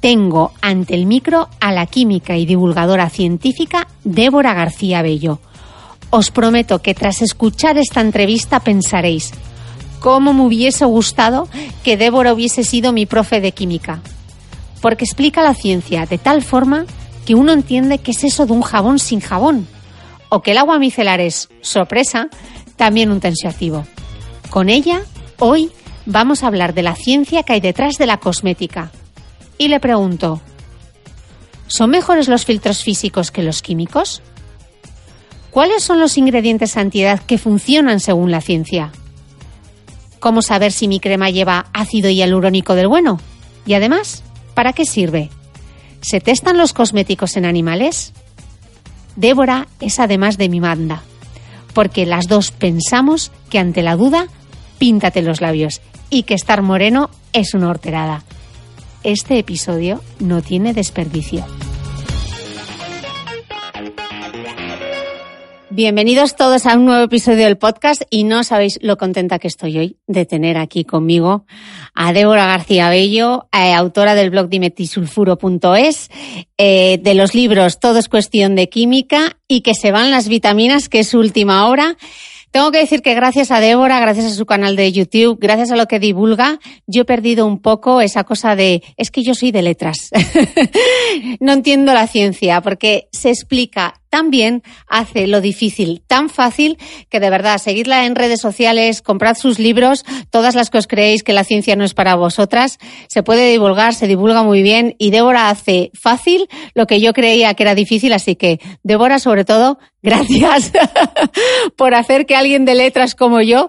tengo ante el micro a la química y divulgadora científica Débora García Bello. Os prometo que tras escuchar esta entrevista pensaréis, ¿cómo me hubiese gustado que Débora hubiese sido mi profe de química? Porque explica la ciencia de tal forma que uno entiende qué es eso de un jabón sin jabón, o que el agua micelar es, sorpresa, también un tensioactivo. Con ella, hoy vamos a hablar de la ciencia que hay detrás de la cosmética y le pregunto, ¿son mejores los filtros físicos que los químicos? ¿Cuáles son los ingredientes antiedad que funcionan según la ciencia? ¿Cómo saber si mi crema lleva ácido hialurónico del bueno? Y además, ¿para qué sirve? ¿Se testan los cosméticos en animales? Débora es además de mi manda, porque las dos pensamos que ante la duda, píntate los labios y que estar moreno es una horterada este episodio no tiene desperdicio. Bienvenidos todos a un nuevo episodio del podcast y no sabéis lo contenta que estoy hoy de tener aquí conmigo a Débora García Bello, eh, autora del blog dimetisulfuro.es, eh, de los libros Todo es cuestión de química y que se van las vitaminas, que es su última hora. Tengo que decir que gracias a Débora, gracias a su canal de YouTube, gracias a lo que divulga, yo he perdido un poco esa cosa de, es que yo soy de letras. no entiendo la ciencia porque se explica también hace lo difícil tan fácil que de verdad seguidla en redes sociales, comprad sus libros, todas las que os creéis que la ciencia no es para vosotras, se puede divulgar, se divulga muy bien y Débora hace fácil lo que yo creía que era difícil, así que Débora sobre todo, gracias por hacer que alguien de letras como yo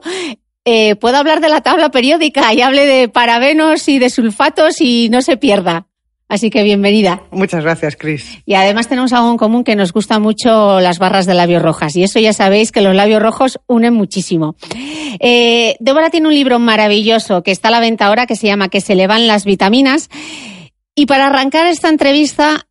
eh, pueda hablar de la tabla periódica y hable de parabenos y de sulfatos y no se pierda. Así que bienvenida. Muchas gracias, Cris. Y además tenemos algo en común que nos gusta mucho las barras de labios rojas. Y eso ya sabéis que los labios rojos unen muchísimo. Eh, Débora tiene un libro maravilloso que está a la venta ahora que se llama Que se le van las vitaminas. Y para arrancar esta entrevista,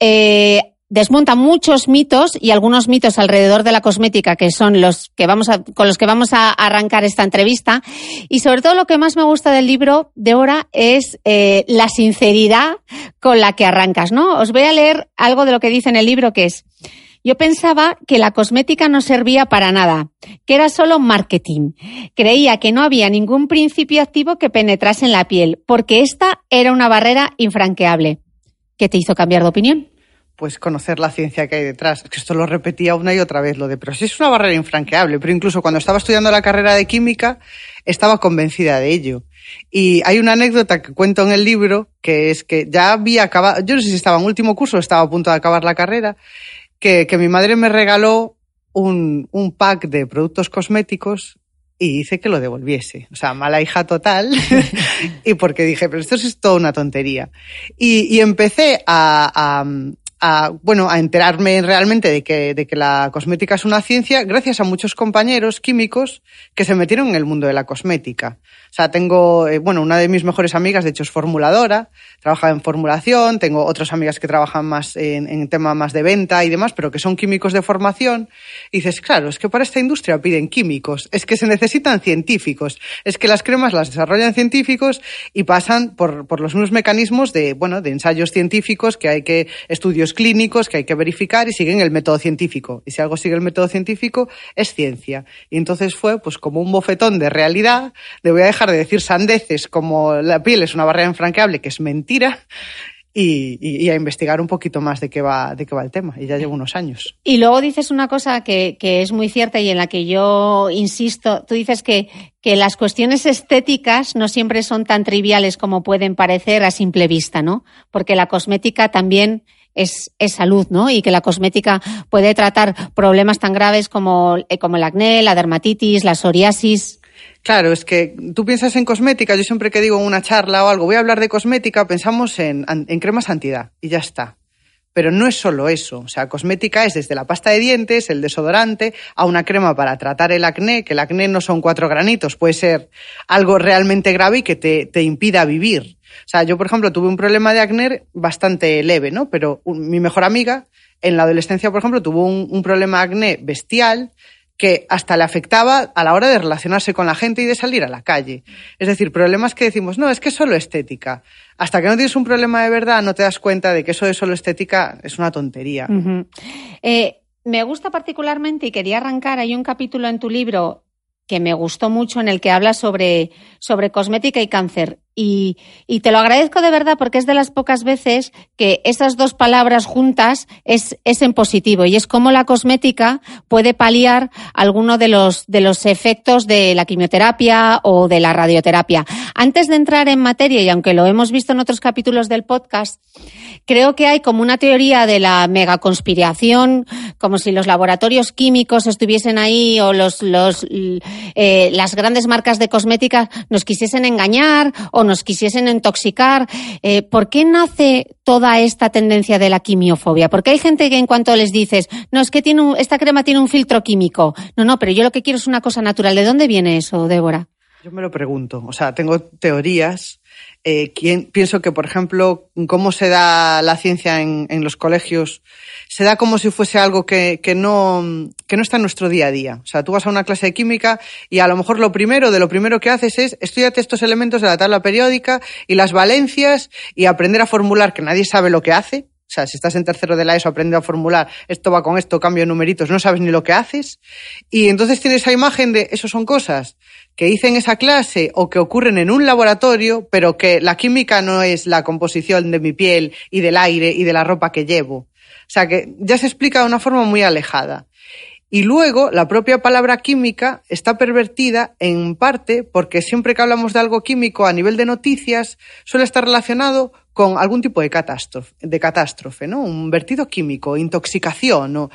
eh, desmonta muchos mitos y algunos mitos alrededor de la cosmética que son los que vamos a, con los que vamos a arrancar esta entrevista. Y sobre todo lo que más me gusta del libro de Hora es eh, la sinceridad con la que arrancas, ¿no? Os voy a leer algo de lo que dice en el libro que es Yo pensaba que la cosmética no servía para nada, que era solo marketing. Creía que no había ningún principio activo que penetrase en la piel, porque esta era una barrera infranqueable. ¿Qué te hizo cambiar de opinión? Pues conocer la ciencia que hay detrás. que esto lo repetía una y otra vez, lo de, pero si es una barrera infranqueable, pero incluso cuando estaba estudiando la carrera de química, estaba convencida de ello. Y hay una anécdota que cuento en el libro, que es que ya había acabado, yo no sé si estaba en último curso o estaba a punto de acabar la carrera, que, que mi madre me regaló un, un pack de productos cosméticos y hice que lo devolviese. O sea, mala hija total. y porque dije, pero esto es toda una tontería. Y, y empecé a, a, a, bueno, a enterarme realmente de que, de que la cosmética es una ciencia gracias a muchos compañeros químicos que se metieron en el mundo de la cosmética. O sea, tengo, eh, bueno, una de mis mejores amigas, de hecho, es formuladora, trabaja en formulación, tengo otras amigas que trabajan más en, en tema más de venta y demás, pero que son químicos de formación. Y dices, claro, es que para esta industria piden químicos, es que se necesitan científicos, es que las cremas las desarrollan científicos y pasan por, por los mismos mecanismos de, bueno, de ensayos científicos que hay que, estudios clínicos que hay que verificar y siguen el método científico. Y si algo sigue el método científico, es ciencia. Y entonces fue, pues, como un bofetón de realidad, de voy a dejar de decir sandeces como la piel es una barrera infranqueable, que es mentira, y, y, a investigar un poquito más de qué va, de qué va el tema. Y ya llevo unos años. Y luego dices una cosa que, que es muy cierta y en la que yo insisto. Tú dices que, que las cuestiones estéticas no siempre son tan triviales como pueden parecer a simple vista, ¿no? Porque la cosmética también es, es, salud, ¿no? Y que la cosmética puede tratar problemas tan graves como, como el acné, la dermatitis, la psoriasis. Claro, es que tú piensas en cosmética, yo siempre que digo en una charla o algo, voy a hablar de cosmética, pensamos en, en cremas antidad y ya está. Pero no es solo eso. O sea, cosmética es desde la pasta de dientes, el desodorante, a una crema para tratar el acné, que el acné no son cuatro granitos, puede ser algo realmente grave y que te, te impida vivir. O sea, yo, por ejemplo, tuve un problema de acné bastante leve, ¿no? Pero mi mejor amiga, en la adolescencia, por ejemplo, tuvo un, problema de acné bestial que hasta le afectaba a la hora de relacionarse con la gente y de salir a la calle. Es decir, problemas que decimos, no, es que es solo estética. Hasta que no tienes un problema de verdad, no te das cuenta de que eso de solo estética es una tontería. Eh, me gusta particularmente y quería arrancar, hay un capítulo en tu libro que me gustó mucho en el que habla sobre, sobre cosmética y cáncer. Y, te lo agradezco de verdad porque es de las pocas veces que esas dos palabras juntas es, es en positivo y es como la cosmética puede paliar alguno de los, de los efectos de la quimioterapia o de la radioterapia. Antes de entrar en materia, y aunque lo hemos visto en otros capítulos del podcast, creo que hay como una teoría de la megaconspiración, como si los laboratorios químicos estuviesen ahí o los, los, eh, las grandes marcas de cosmética nos quisiesen engañar o nos quisiesen intoxicar. Eh, ¿Por qué nace toda esta tendencia de la quimiofobia? Porque hay gente que en cuanto les dices, no, es que tiene un, esta crema tiene un filtro químico. No, no, pero yo lo que quiero es una cosa natural. ¿De dónde viene eso, Débora? Yo me lo pregunto. O sea, tengo teorías. Eh, ¿quién, pienso que, por ejemplo, cómo se da la ciencia en, en los colegios se da como si fuese algo que, que, no, que no está en nuestro día a día. O sea, tú vas a una clase de química y a lo mejor lo primero, de lo primero que haces es estudiarte estos elementos de la tabla periódica y las valencias y aprender a formular que nadie sabe lo que hace. O sea, si estás en tercero de la ESO, aprende a formular, esto va con esto, cambio de numeritos, no sabes ni lo que haces. Y entonces tienes esa imagen de, eso son cosas que hice en esa clase o que ocurren en un laboratorio, pero que la química no es la composición de mi piel y del aire y de la ropa que llevo. O sea que ya se explica de una forma muy alejada. Y luego la propia palabra química está pervertida en parte porque siempre que hablamos de algo químico a nivel de noticias suele estar relacionado con algún tipo de catástrofe, de catástrofe ¿no? Un vertido químico, intoxicación, ¿no?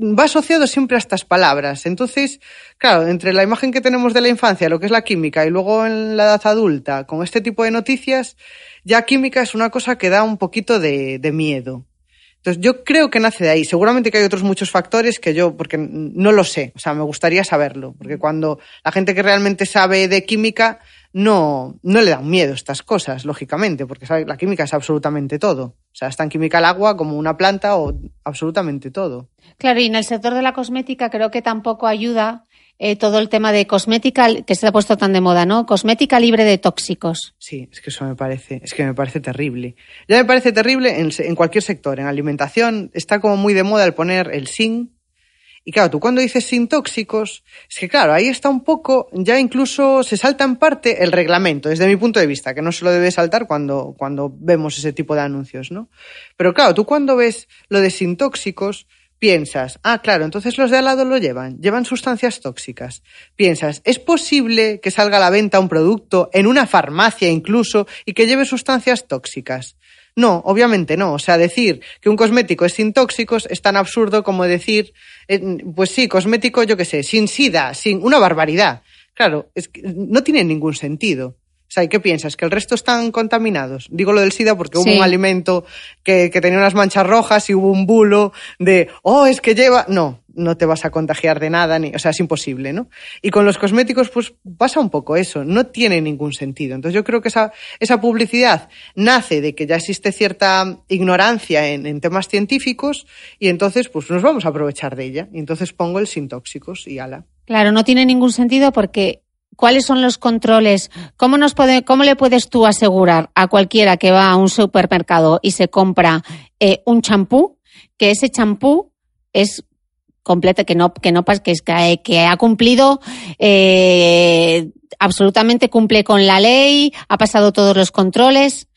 va asociado siempre a estas palabras. Entonces, claro, entre la imagen que tenemos de la infancia, lo que es la química, y luego en la edad adulta, con este tipo de noticias, ya química es una cosa que da un poquito de, de miedo. Entonces, yo creo que nace de ahí. Seguramente que hay otros muchos factores que yo, porque no lo sé, o sea, me gustaría saberlo, porque cuando la gente que realmente sabe de química no, no le dan miedo estas cosas, lógicamente, porque la química es absolutamente todo. O sea, es tan química el agua como una planta o absolutamente todo. Claro, y en el sector de la cosmética creo que tampoco ayuda eh, todo el tema de cosmética que se ha puesto tan de moda, ¿no? Cosmética libre de tóxicos. Sí, es que eso me parece, es que me parece terrible. Ya me parece terrible en, en cualquier sector, en alimentación está como muy de moda el poner el sin y claro, tú cuando dices sin tóxicos, es que claro, ahí está un poco, ya incluso se salta en parte el reglamento, desde mi punto de vista, que no se lo debe saltar cuando, cuando vemos ese tipo de anuncios, ¿no? Pero claro, tú cuando ves lo de sin tóxicos, piensas, ah, claro, entonces los de al lado lo llevan, llevan sustancias tóxicas. Piensas, ¿es posible que salga a la venta un producto en una farmacia incluso y que lleve sustancias tóxicas? No, obviamente no. O sea, decir que un cosmético es sin tóxicos es tan absurdo como decir, eh, pues sí, cosmético, yo qué sé, sin sida, sin una barbaridad. Claro, es que no tiene ningún sentido. O sea, ¿y qué piensas? ¿Que el resto están contaminados? Digo lo del SIDA porque hubo un alimento que, que, tenía unas manchas rojas y hubo un bulo de, oh, es que lleva. No, no te vas a contagiar de nada, ni, o sea, es imposible, ¿no? Y con los cosméticos, pues pasa un poco eso, no tiene ningún sentido. Entonces yo creo que esa, esa publicidad nace de que ya existe cierta ignorancia en, en temas científicos y entonces pues nos vamos a aprovechar de ella. Y entonces pongo el sin tóxicos y ala. Claro, no tiene ningún sentido porque ¿Cuáles son los controles? ¿Cómo, nos puede, ¿Cómo le puedes tú asegurar a cualquiera que va a un supermercado y se compra eh, un champú que ese champú es completa, que no, que no que, es, que ha cumplido eh, absolutamente cumple con la ley, ha pasado todos los controles.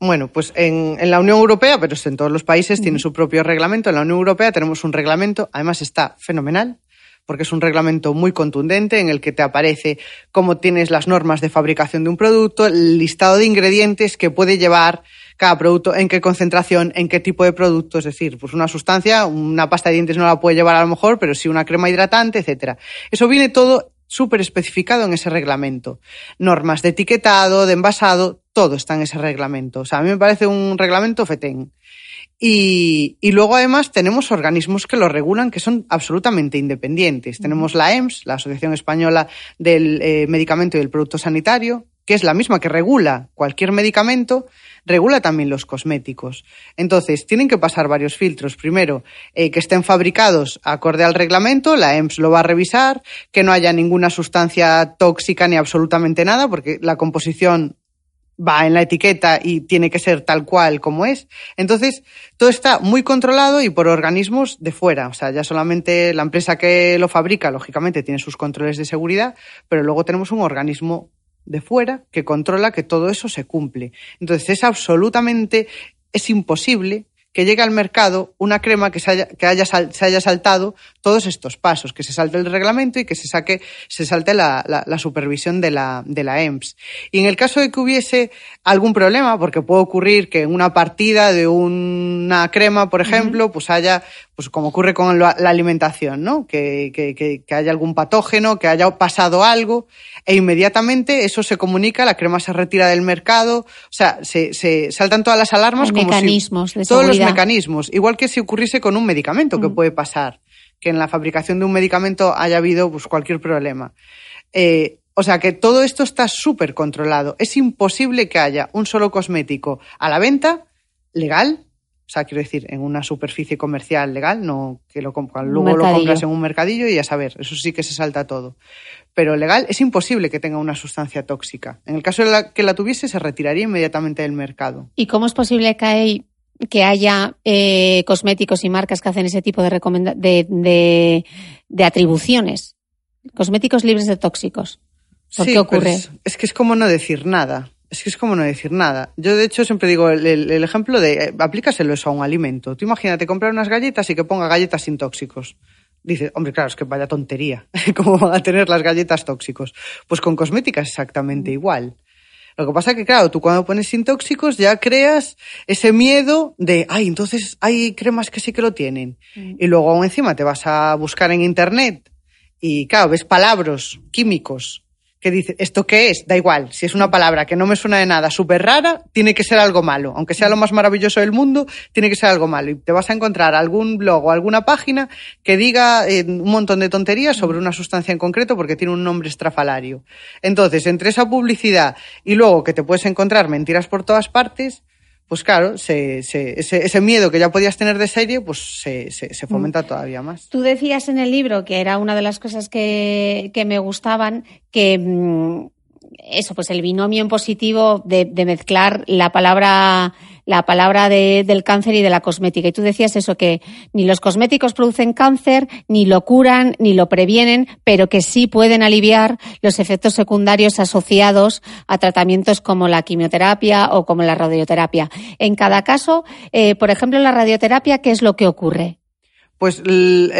Bueno, pues en, en la Unión Europea, pero en todos los países, tiene su propio reglamento. En la Unión Europea tenemos un reglamento, además está fenomenal, porque es un reglamento muy contundente en el que te aparece cómo tienes las normas de fabricación de un producto, el listado de ingredientes que puede llevar cada producto, en qué concentración, en qué tipo de producto, es decir, pues una sustancia, una pasta de dientes no la puede llevar a lo mejor, pero sí una crema hidratante, etcétera. Eso viene todo súper especificado en ese reglamento. Normas de etiquetado, de envasado, todo está en ese reglamento. O sea, a mí me parece un reglamento fetén. Y, y, luego además tenemos organismos que lo regulan que son absolutamente independientes. Tenemos la EMS, la Asociación Española del eh, Medicamento y del Producto Sanitario, que es la misma que regula cualquier medicamento, regula también los cosméticos. Entonces, tienen que pasar varios filtros. Primero, eh, que estén fabricados acorde al reglamento, la EMS lo va a revisar, que no haya ninguna sustancia tóxica ni absolutamente nada, porque la composición va en la etiqueta y tiene que ser tal cual como es. Entonces, todo está muy controlado y por organismos de fuera. O sea, ya solamente la empresa que lo fabrica, lógicamente, tiene sus controles de seguridad, pero luego tenemos un organismo de fuera que controla que todo eso se cumple. Entonces, es absolutamente, es imposible que llegue al mercado una crema que, se haya, que haya, se haya saltado todos estos pasos, que se salte el reglamento y que se saque, se salte la, la, la, supervisión de la, de la EMS. Y en el caso de que hubiese algún problema, porque puede ocurrir que en una partida de una crema, por ejemplo, uh -huh. pues haya, pues como ocurre con la, alimentación, ¿no? Que, que, que, haya algún patógeno, que haya pasado algo, e inmediatamente eso se comunica, la crema se retira del mercado, o sea, se, se saltan todas las alarmas como mecanismos si, de todos seguridad. los mecanismos, igual que si ocurriese con un medicamento, que -huh. puede pasar que en la fabricación de un medicamento haya habido pues, cualquier problema. Eh, o sea que todo esto está súper controlado. Es imposible que haya un solo cosmético a la venta legal, o sea, quiero decir, en una superficie comercial legal, no que lo luego lo compras en un mercadillo y a saber, eso sí que se salta todo. Pero legal es imposible que tenga una sustancia tóxica. En el caso de la, que la tuviese, se retiraría inmediatamente del mercado. ¿Y cómo es posible que hay que haya eh, cosméticos y marcas que hacen ese tipo de, de, de, de atribuciones. Cosméticos libres de tóxicos. ¿Por sí, qué ocurre? Es, es, que es como no decir nada. Es que es como no decir nada. Yo, de hecho, siempre digo el, el, el ejemplo de eh, aplícaselo eso a un alimento. Tú imagínate comprar unas galletas y que ponga galletas sin tóxicos. Dices, hombre, claro, es que vaya tontería. ¿Cómo van a tener las galletas tóxicos? Pues con cosméticas exactamente igual. Lo que pasa es que, claro, tú cuando pones sin tóxicos ya creas ese miedo de, ay, entonces hay cremas que sí que lo tienen. Mm. Y luego aún encima te vas a buscar en internet y, claro, ves palabras químicos que dice, ¿esto qué es? Da igual. Si es una palabra que no me suena de nada, súper rara, tiene que ser algo malo. Aunque sea lo más maravilloso del mundo, tiene que ser algo malo. Y te vas a encontrar algún blog o alguna página que diga eh, un montón de tonterías sobre una sustancia en concreto porque tiene un nombre estrafalario. Entonces, entre esa publicidad y luego que te puedes encontrar mentiras por todas partes, pues claro, se, ese, ese, miedo que ya podías tener de serie, pues se, se, fomenta mm. todavía más. Tú decías en el libro, que era una de las cosas que, que me gustaban, que mm, eso, pues el binomio en positivo de, de mezclar la palabra la palabra de, del cáncer y de la cosmética. Y tú decías eso, que ni los cosméticos producen cáncer, ni lo curan, ni lo previenen, pero que sí pueden aliviar los efectos secundarios asociados a tratamientos como la quimioterapia o como la radioterapia. En cada caso, eh, por ejemplo, la radioterapia, ¿qué es lo que ocurre? Pues el,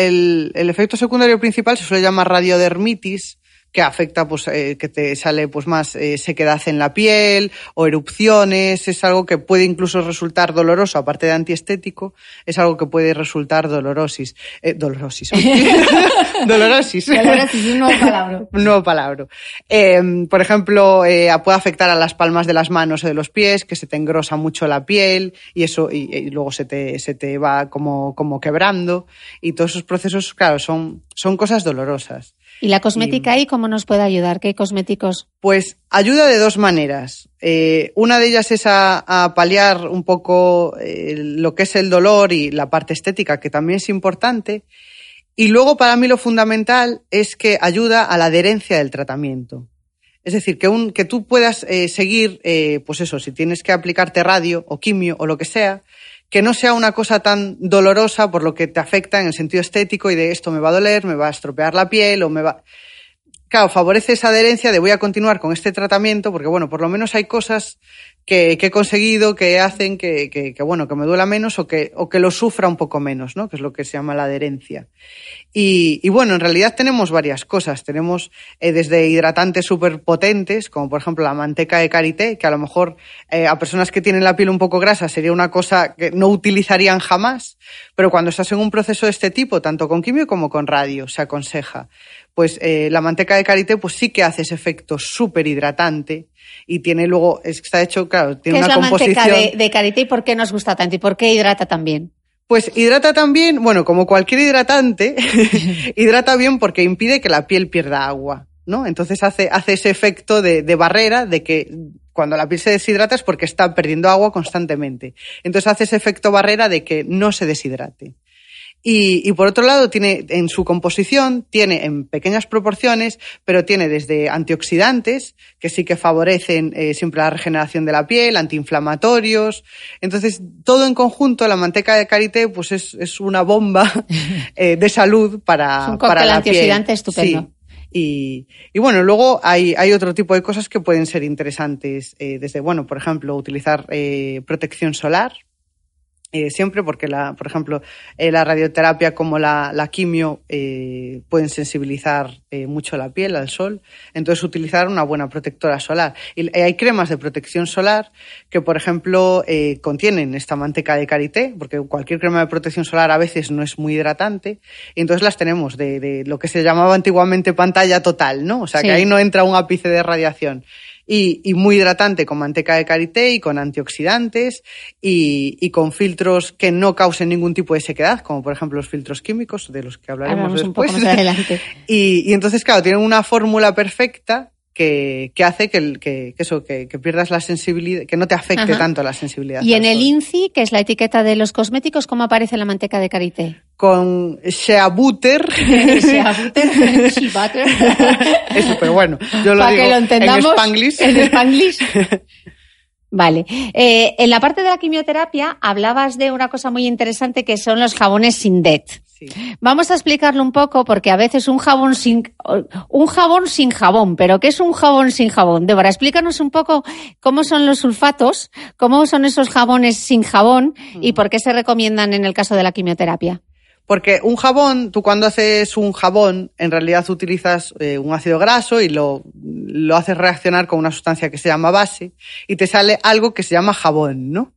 el, efecto secundario principal se suele llamar radiodermitis, que afecta, pues, eh, que te sale pues más eh, sequedad en la piel o erupciones, es algo que puede incluso resultar doloroso, aparte de antiestético, es algo que puede resultar dolorosis. Eh, dolorosis. dolorosis. dolorosis, un nuevo palabra. un nuevo palabra. Em, por ejemplo, eh, puede afectar a las palmas de las manos o de los pies, que se te engrosa mucho la piel y eso, y, y luego se te, se te va como, como quebrando. Y todos esos procesos, claro, son, son cosas dolorosas. ¿Y la cosmética ahí cómo nos puede ayudar? ¿Qué cosméticos? Pues ayuda de dos maneras. Eh, una de ellas es a, paliar un poco eh, lo que es el dolor y la parte estética, que también es importante. Y luego para mí lo fundamental es que ayuda a la adherencia del tratamiento. Es decir, que, un, que tú puedas eh, seguir, pues eso, si tienes que aplicarte radio o quimio o lo que sea, que no sea una cosa tan dolorosa por lo que te afecta en el sentido estético y de esto me va a doler, me va a estropear la piel o me va... Claro, favorece esa adherencia de voy a continuar con este tratamiento porque, bueno, por lo menos hay cosas que, he conseguido que hacen que, que, bueno, que me duela menos o que, o que lo sufra un poco menos, ¿no? Que es lo que se llama la adherencia. Y, y bueno, en realidad tenemos varias cosas. Tenemos eh, desde hidratantes súper potentes, como por ejemplo la manteca de karité, que a lo mejor eh, a personas que tienen la piel un poco grasa sería una cosa que no utilizarían jamás, pero cuando estás en un proceso de este tipo, tanto con quimio como con radio, se aconseja. Pues eh, la manteca de karité pues sí que hace ese efecto súper hidratante y tiene luego, está hecho, claro, tiene ¿Qué una es la composición. manteca de, karité y por qué nos gusta tanto y por qué hidrata tan bien? Pues hidrata también, bueno, como cualquier hidratante, hidrata bien porque impide que la piel pierda agua, ¿no? Entonces hace, hace ese efecto de, de barrera de que cuando la piel se deshidrata es porque está perdiendo agua constantemente. Entonces hace ese efecto barrera de que no se deshidrate. Y, y, por otro lado, tiene en su composición, tiene en pequeñas proporciones, pero tiene desde antioxidantes, que sí que favorecen eh, siempre la regeneración de la piel, antiinflamatorios. Entonces, todo en conjunto, la manteca de karité, pues es, es una bomba eh, de salud para, es un para la antioxidante piel. estupendo. Sí. Y, y, bueno, luego hay, hay, otro tipo de cosas que pueden ser interesantes, eh, desde, bueno, por ejemplo, utilizar eh, protección solar, eh, siempre porque, la, por ejemplo, eh, la radioterapia como la, la quimio eh, pueden sensibilizar eh, mucho la piel al sol. Entonces, utilizar una buena protectora solar. Y hay cremas de protección solar que, por ejemplo, eh, contienen esta manteca de karité, porque cualquier crema de protección solar a veces no es muy hidratante. Y entonces las tenemos de, de lo que se llamaba antiguamente pantalla total, ¿no? O sea, Sí. que ahí no entra un ápice de radiación y, y, muy hidratante con manteca de karité y con antioxidantes y, y, con filtros que no causen ningún tipo de sequedad, como por ejemplo los filtros químicos, de los que hablaremos Hablamos después. Un poco más adelante. y, y, entonces, claro, tienen una fórmula perfecta que, que hace que, que, que eso, que, que, pierdas la sensibilidad, que no te afecte Ajá. tanto la sensibilidad. Y en el. INCI, que es la etiqueta de los cosméticos, ¿cómo aparece la manteca de karité? Con shea butter. Shea butter, shea butter. Eso, pero bueno, yo lo Para digo que lo entendamos en Spanglish. En Spanglish. Vale. Eh, en la parte de la quimioterapia hablabas de una cosa muy interesante que son los jabones sin DET. Sí. Vamos a explicarlo un poco porque a veces un jabón sin un jabón sin jabón, pero ¿qué es un jabón sin jabón? Débora, explícanos un poco cómo son los sulfatos, cómo son esos jabones sin jabón y por qué se recomiendan en el caso de la quimioterapia. Porque un jabón, tú cuando haces un jabón, en realidad utilizas eh, un ácido graso y lo, lo haces reaccionar con una sustancia que se llama base y te sale algo que se llama jabón, ¿no?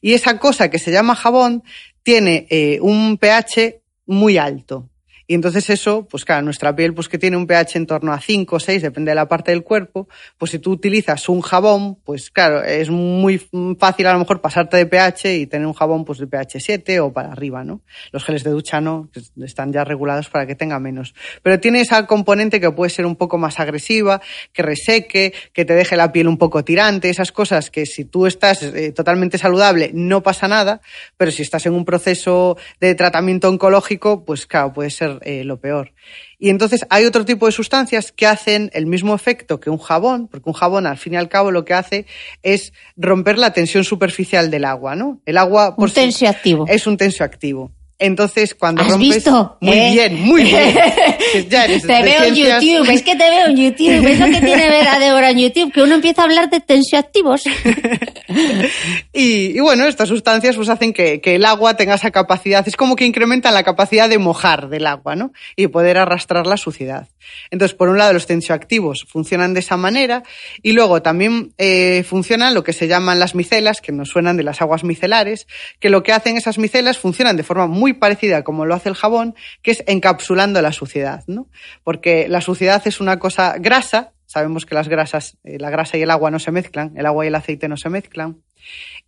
Y esa cosa que se llama jabón tiene eh, un pH muy alto. Y entonces eso, pues claro, nuestra piel pues que tiene un pH en torno a 5 o 6, depende de la parte del cuerpo, pues si tú utilizas un jabón, pues claro, es muy fácil a lo mejor pasarte de pH y tener un jabón pues de pH 7 o para arriba, ¿no? Los geles de ducha no, están ya regulados para que tenga menos. Pero tiene esa componente que puede ser un poco más agresiva, que reseque, que te deje la piel un poco tirante, esas cosas que si tú estás eh, totalmente saludable no pasa nada, pero si estás en un proceso de tratamiento oncológico, pues claro, puede ser eh, lo peor. Y entonces hay otro tipo de sustancias que hacen el mismo efecto que un jabón, porque un jabón al fin y al cabo lo que hace es romper la tensión superficial del agua, ¿no? El agua por un tensioactivo. Es un tensioactivo. Entonces, cuando ¿Has rompes. Visto? Muy ¿Eh? bien, muy bien. ya eres te veo en. YouTube, es que te veo en YouTube. Es lo que tiene ver a Débora en YouTube, que uno empieza a hablar de tensioactivos. y, y, bueno, estas sustancias pues hacen que, que, el agua tenga esa capacidad, es como que incrementan la capacidad de mojar del agua, ¿no? Y poder arrastrar la suciedad. Entonces, por un lado, los tensioactivos funcionan de esa manera y luego también eh, funcionan lo que se llaman las micelas, que nos suenan de las aguas micelares, que lo que hacen esas micelas funcionan de forma muy parecida como lo hace el jabón, que es encapsulando la suciedad, ¿no? Porque la suciedad es una cosa grasa, sabemos que las grasas, eh, la grasa y el agua no se mezclan, el agua y el aceite no se mezclan.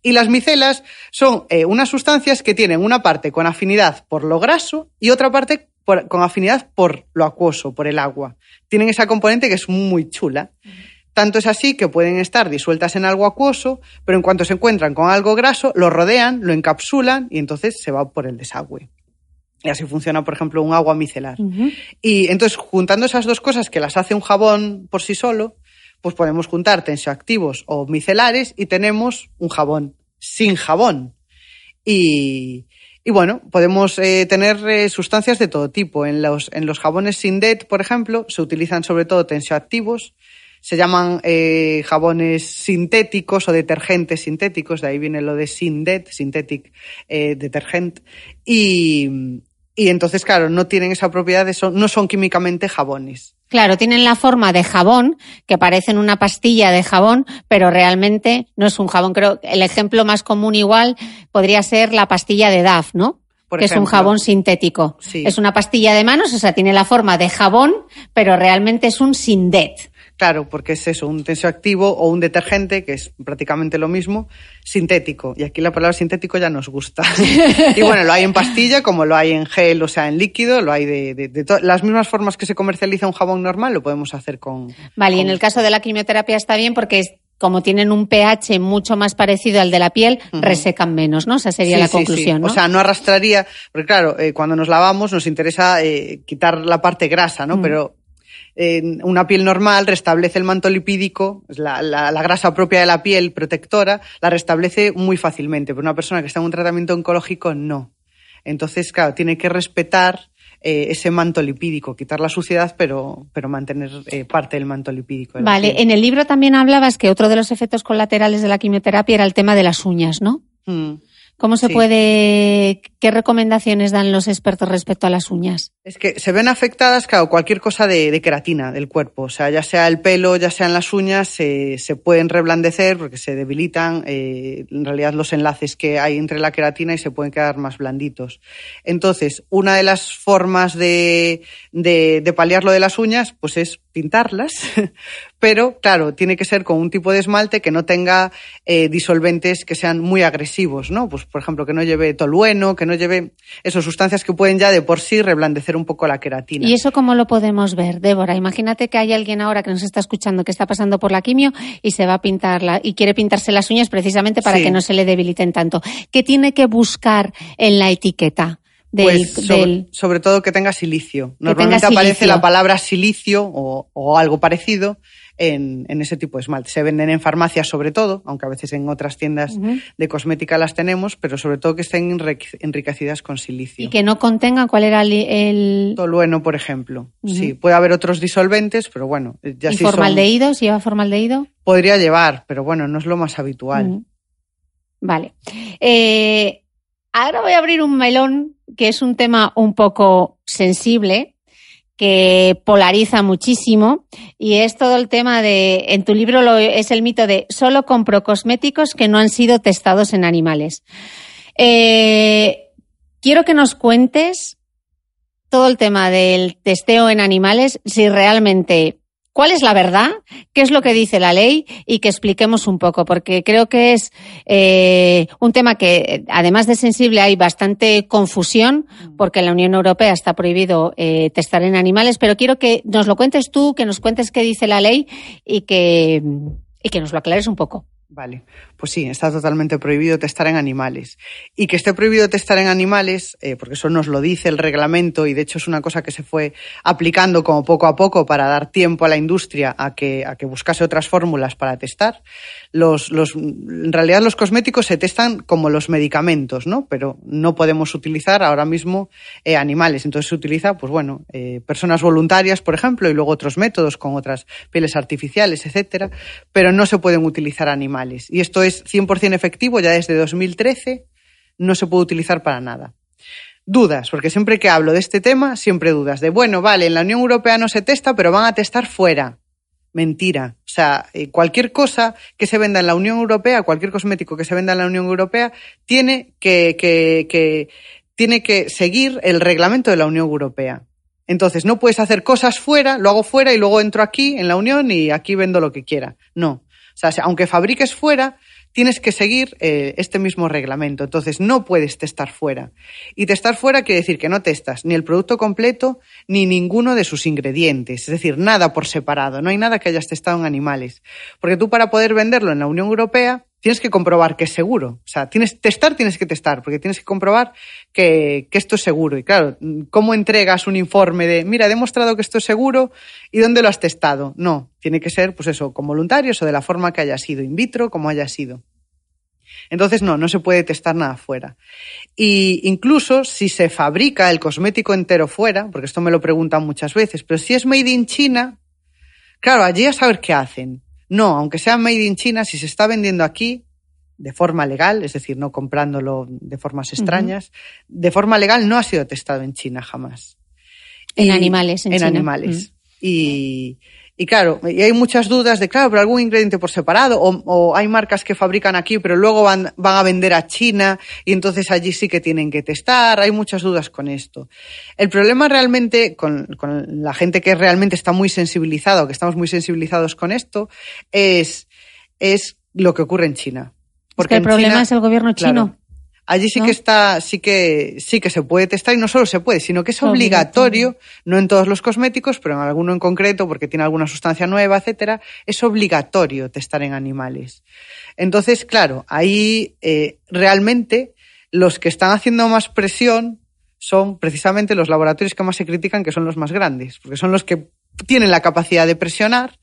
Y las micelas son eh, unas sustancias que tienen una parte con afinidad por lo graso y otra parte por, con afinidad por lo acuoso, por el agua. Tienen esa componente que es muy chula. Tanto es así que pueden estar disueltas en algo acuoso, pero en cuanto se encuentran con algo graso, lo rodean, lo encapsulan y entonces se va por el desagüe. Y así funciona, por ejemplo, un agua micelar. Uh -huh. Y entonces, juntando esas dos cosas que las hace un jabón por sí solo, pues podemos juntar tensioactivos o micelares y tenemos un jabón sin jabón. Y, y bueno, podemos eh, tener eh, sustancias de todo tipo. En los, en los jabones Sindet, por ejemplo, se utilizan sobre todo tensioactivos. Se llaman eh, jabones sintéticos o detergentes sintéticos, de ahí viene lo de Sindet, Synthetic Detergent. Y, y entonces, claro, no tienen esa propiedad, de son, no son químicamente jabones. Claro, tienen la forma de jabón, que parecen una pastilla de jabón, pero realmente no es un jabón. Creo que el ejemplo más común igual podría ser la pastilla de DAF, ¿no? Por que ejemplo. es un jabón sintético. Sí. Es una pastilla de manos, o sea, tiene la forma de jabón, pero realmente es un sindet. Claro, porque es eso, un tensioactivo o un detergente, que es prácticamente lo mismo, sintético. Y aquí la palabra sintético ya nos gusta. y bueno, lo hay en pastilla, como lo hay en gel, o sea, en líquido, lo hay de, de, de las mismas formas que se comercializa un jabón normal, lo podemos hacer con. Vale, con... y en el caso de la quimioterapia está bien porque es como tienen un pH mucho más parecido al de la piel, uh -huh. resecan menos, ¿no? Esa sería sí, la sí, conclusión, sí. ¿no? O sea, no arrastraría, porque claro, eh, cuando nos lavamos nos interesa eh, quitar la parte grasa, ¿no? Uh -huh. Pero eh, una piel normal restablece el manto lipídico, la, la, la, grasa propia de la piel protectora, la restablece muy fácilmente, pero una persona que está en un tratamiento oncológico no. Entonces, claro, tiene que respetar eh, ese manto lipídico, quitar la suciedad, pero, pero mantener eh, parte del manto lipídico. De vale, en el libro también hablabas que otro de los efectos colaterales de la quimioterapia era el tema de las uñas, ¿no? Mm. ¿Cómo se Sí. puede, qué recomendaciones dan los expertos respecto a las uñas? Es que se ven afectadas, claro, cualquier cosa de, de queratina del cuerpo. O sea, ya sea el pelo, ya sean las uñas, se, se pueden reblandecer porque se debilitan eh, en realidad los enlaces que hay entre la queratina y se pueden quedar más blanditos. Entonces, una de las formas de, de, de paliar lo de las uñas, pues es pintarlas, pero claro, tiene que ser con un tipo de esmalte que no tenga eh, disolventes que sean muy agresivos, ¿no? Pues por ejemplo, que no lleve tolueno, que no lleve esas sustancias que pueden ya de por sí reblandecer un poco la queratina. ¿Y eso cómo lo podemos ver, Débora? Imagínate que hay alguien ahora que nos está escuchando que está pasando por la quimio y se va a pintarla y quiere pintarse las uñas precisamente para Sí. que no se le debiliten tanto. ¿Qué tiene que buscar en la etiqueta? Del, Pues sobre, del- sobre todo que tenga silicio. tenga Normalmente aparece silicio. la palabra silicio o, o algo parecido en, en ese tipo de esmalte. Se venden en farmacias sobre todo, aunque a veces en otras tiendas de cosmética las tenemos, pero sobre todo que estén enrique- enriquecidas con silicio. y que no contengan cuál era el, el Tolueno, por ejemplo. Sí, puede haber otros disolventes, pero bueno, ya y sí son- formaldehído, si lleva formaldehído. podría llevar, pero bueno, no es lo más habitual. Vale. Eh, ahora voy a abrir un melón que es un tema un poco sensible, que polariza muchísimo, y es todo el tema de, en tu libro lo, es el mito de solo compro cosméticos que no han sido testados en animales. Eh, quiero que nos cuentes todo el tema del testeo en animales, si realmente cuál es la verdad, qué es lo que dice la ley y que expliquemos un poco, porque creo que es eh, un tema que, además de sensible, hay bastante confusión, porque en la Unión Europea está prohibido eh, testar en animales, pero quiero que nos lo cuentes tú, que nos cuentes qué dice la ley y que, y que nos lo aclares un poco. Vale, pues sí, está totalmente prohibido testar en animales. Y que esté prohibido testar en animales, eh, porque eso nos lo dice el reglamento y de hecho es una cosa que se fue aplicando como poco a poco para dar tiempo a la industria a que, a que buscase otras fórmulas para testar. En realidad los cosméticos se testan como los medicamentos, ¿no? Pero no podemos utilizar ahora mismo eh, animales. Entonces se utiliza, pues bueno, eh, personas voluntarias, por ejemplo, y luego otros métodos con otras pieles artificiales, etcétera, pero no se pueden utilizar animales. Y esto es 100% efectivo ya desde 2013, no se puede utilizar para nada. Dudas, porque siempre que hablo de este tema, siempre dudas de, bueno, vale, en la Unión Europea no se testa, pero van a testar fuera. Mentira. O sea, eh, cualquier cosa que se venda en la Unión Europea, cualquier cosmético que se venda en la Unión Europea, tiene que, que tiene que seguir el reglamento de la Unión Europea. Entonces, no puedes hacer cosas fuera, lo hago fuera y luego entro aquí en la Unión y aquí vendo lo que quiera. No. O sea, aunque fabriques fuera, tienes que seguir eh, este mismo reglamento. Entonces, no puedes testar fuera. Y testar fuera quiere decir que no testas ni el producto completo ni ninguno de sus ingredientes. Es decir, nada por separado. No hay nada que hayas testado en animales. Porque tú para poder venderlo en la Unión Europea tienes que comprobar que es seguro. O sea, tienes testar, tienes que testar, porque tienes que comprobar que, que, esto es seguro. Y claro, ¿cómo entregas un informe de, mira, he demostrado que esto es seguro y dónde lo has testado? No, tiene que ser, pues eso, con voluntarios o de la forma que haya sido, in vitro, como haya sido. Entonces, no, no se puede testar nada fuera. Y incluso si se fabrica el cosmético entero fuera, porque esto me lo preguntan muchas veces, pero si es made in China, claro, allí a saber qué hacen no, aunque sea made in China, si se está vendiendo aquí de forma legal, es decir, no comprándolo de formas extrañas, de forma legal no ha sido testado en China jamás. En animales, en, en animales. Y, y claro, y hay muchas dudas de, claro, pero algún ingrediente por separado, o, o hay marcas que fabrican aquí, pero luego van, van, a vender a China, y entonces allí sí que tienen que testar. Hay muchas dudas con esto. El problema realmente, con, con la gente que realmente está muy sensibilizada, o que estamos muy sensibilizados con esto, es, es lo que ocurre en China. Porque es que el problema China, es el gobierno chino. Claro, Allí sí ¿no? que está, sí que, sí que se puede testar y no solo se puede, sino que es obligatorio, obligatorio, no en todos los cosméticos, pero en alguno en concreto, porque tiene alguna sustancia nueva, etcétera, es obligatorio testar en animales. Entonces, claro, ahí eh, realmente los que están haciendo más presión son precisamente los laboratorios que más se critican, que son los más grandes, porque son los que tienen la capacidad de presionar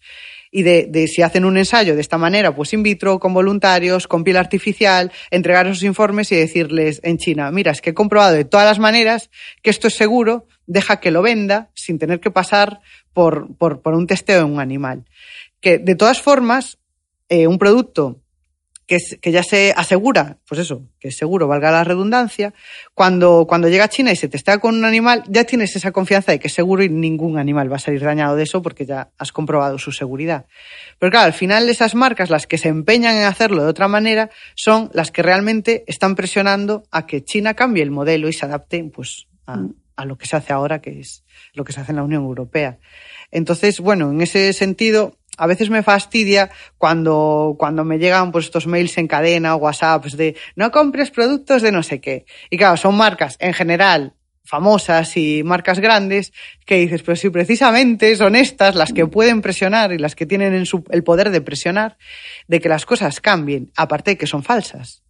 y de, de, si hacen un ensayo de esta manera, pues in vitro, con voluntarios, con piel artificial, entregar esos informes y decirles en China, mira, es que he comprobado de todas las maneras que esto es seguro, deja que lo venda sin tener que pasar por, por, por un testeo en un animal. Que de todas formas, eh, un producto que, que, ya se asegura, pues eso, que es seguro, valga la redundancia, cuando, cuando llega a China y se testea con un animal, ya tienes esa confianza de que es seguro y ningún animal va a salir dañado de eso porque ya has comprobado su seguridad. Pero claro, al final esas marcas, las que se empeñan en hacerlo de otra manera, son las que realmente están presionando a que China cambie el modelo y se adapte pues, a, a lo que se hace ahora, que es lo que se hace en la Unión Europea. Entonces, bueno, en ese sentido, a veces me fastidia cuando, cuando me llegan pues estos mails en cadena o WhatsApps de no compres productos de no sé qué. Y claro, son marcas en general famosas y marcas grandes que dices, pero si precisamente son estas las que pueden presionar y las que tienen en su, el poder de presionar de que las cosas cambien, aparte de que son falsas.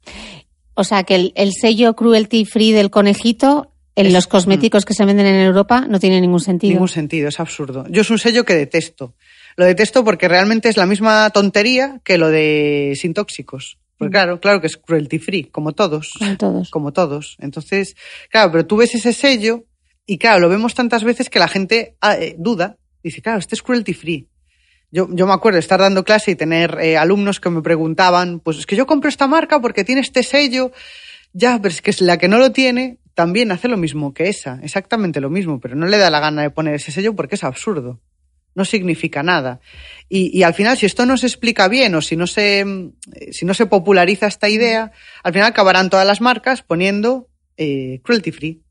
O sea, que el, el sello cruelty free del conejito en es, los cosméticos que se venden en Europa no tiene ningún sentido. Ningún sentido, es absurdo. Yo es un sello que detesto. Lo detesto porque realmente es la misma tontería que lo de sin tóxicos. Porque claro, claro que es cruelty free, como todos. Como todos. Como todos. Entonces, claro, pero tú ves ese sello y claro, lo vemos tantas veces que la gente eh, duda. Dice, claro, este es cruelty free. Yo, yo me acuerdo de estar dando clase y tener eh, alumnos que me preguntaban, pues es que yo compro esta marca porque tiene este sello. Ya, pero es que es la que no lo tiene también hace lo mismo que esa, exactamente lo mismo, pero no le da la gana de poner ese sello porque es absurdo no significa nada. Y, al final, si esto no se explica bien o si no se, si no se populariza esta idea, al final acabarán todas las marcas poniendo eh, cruelty free.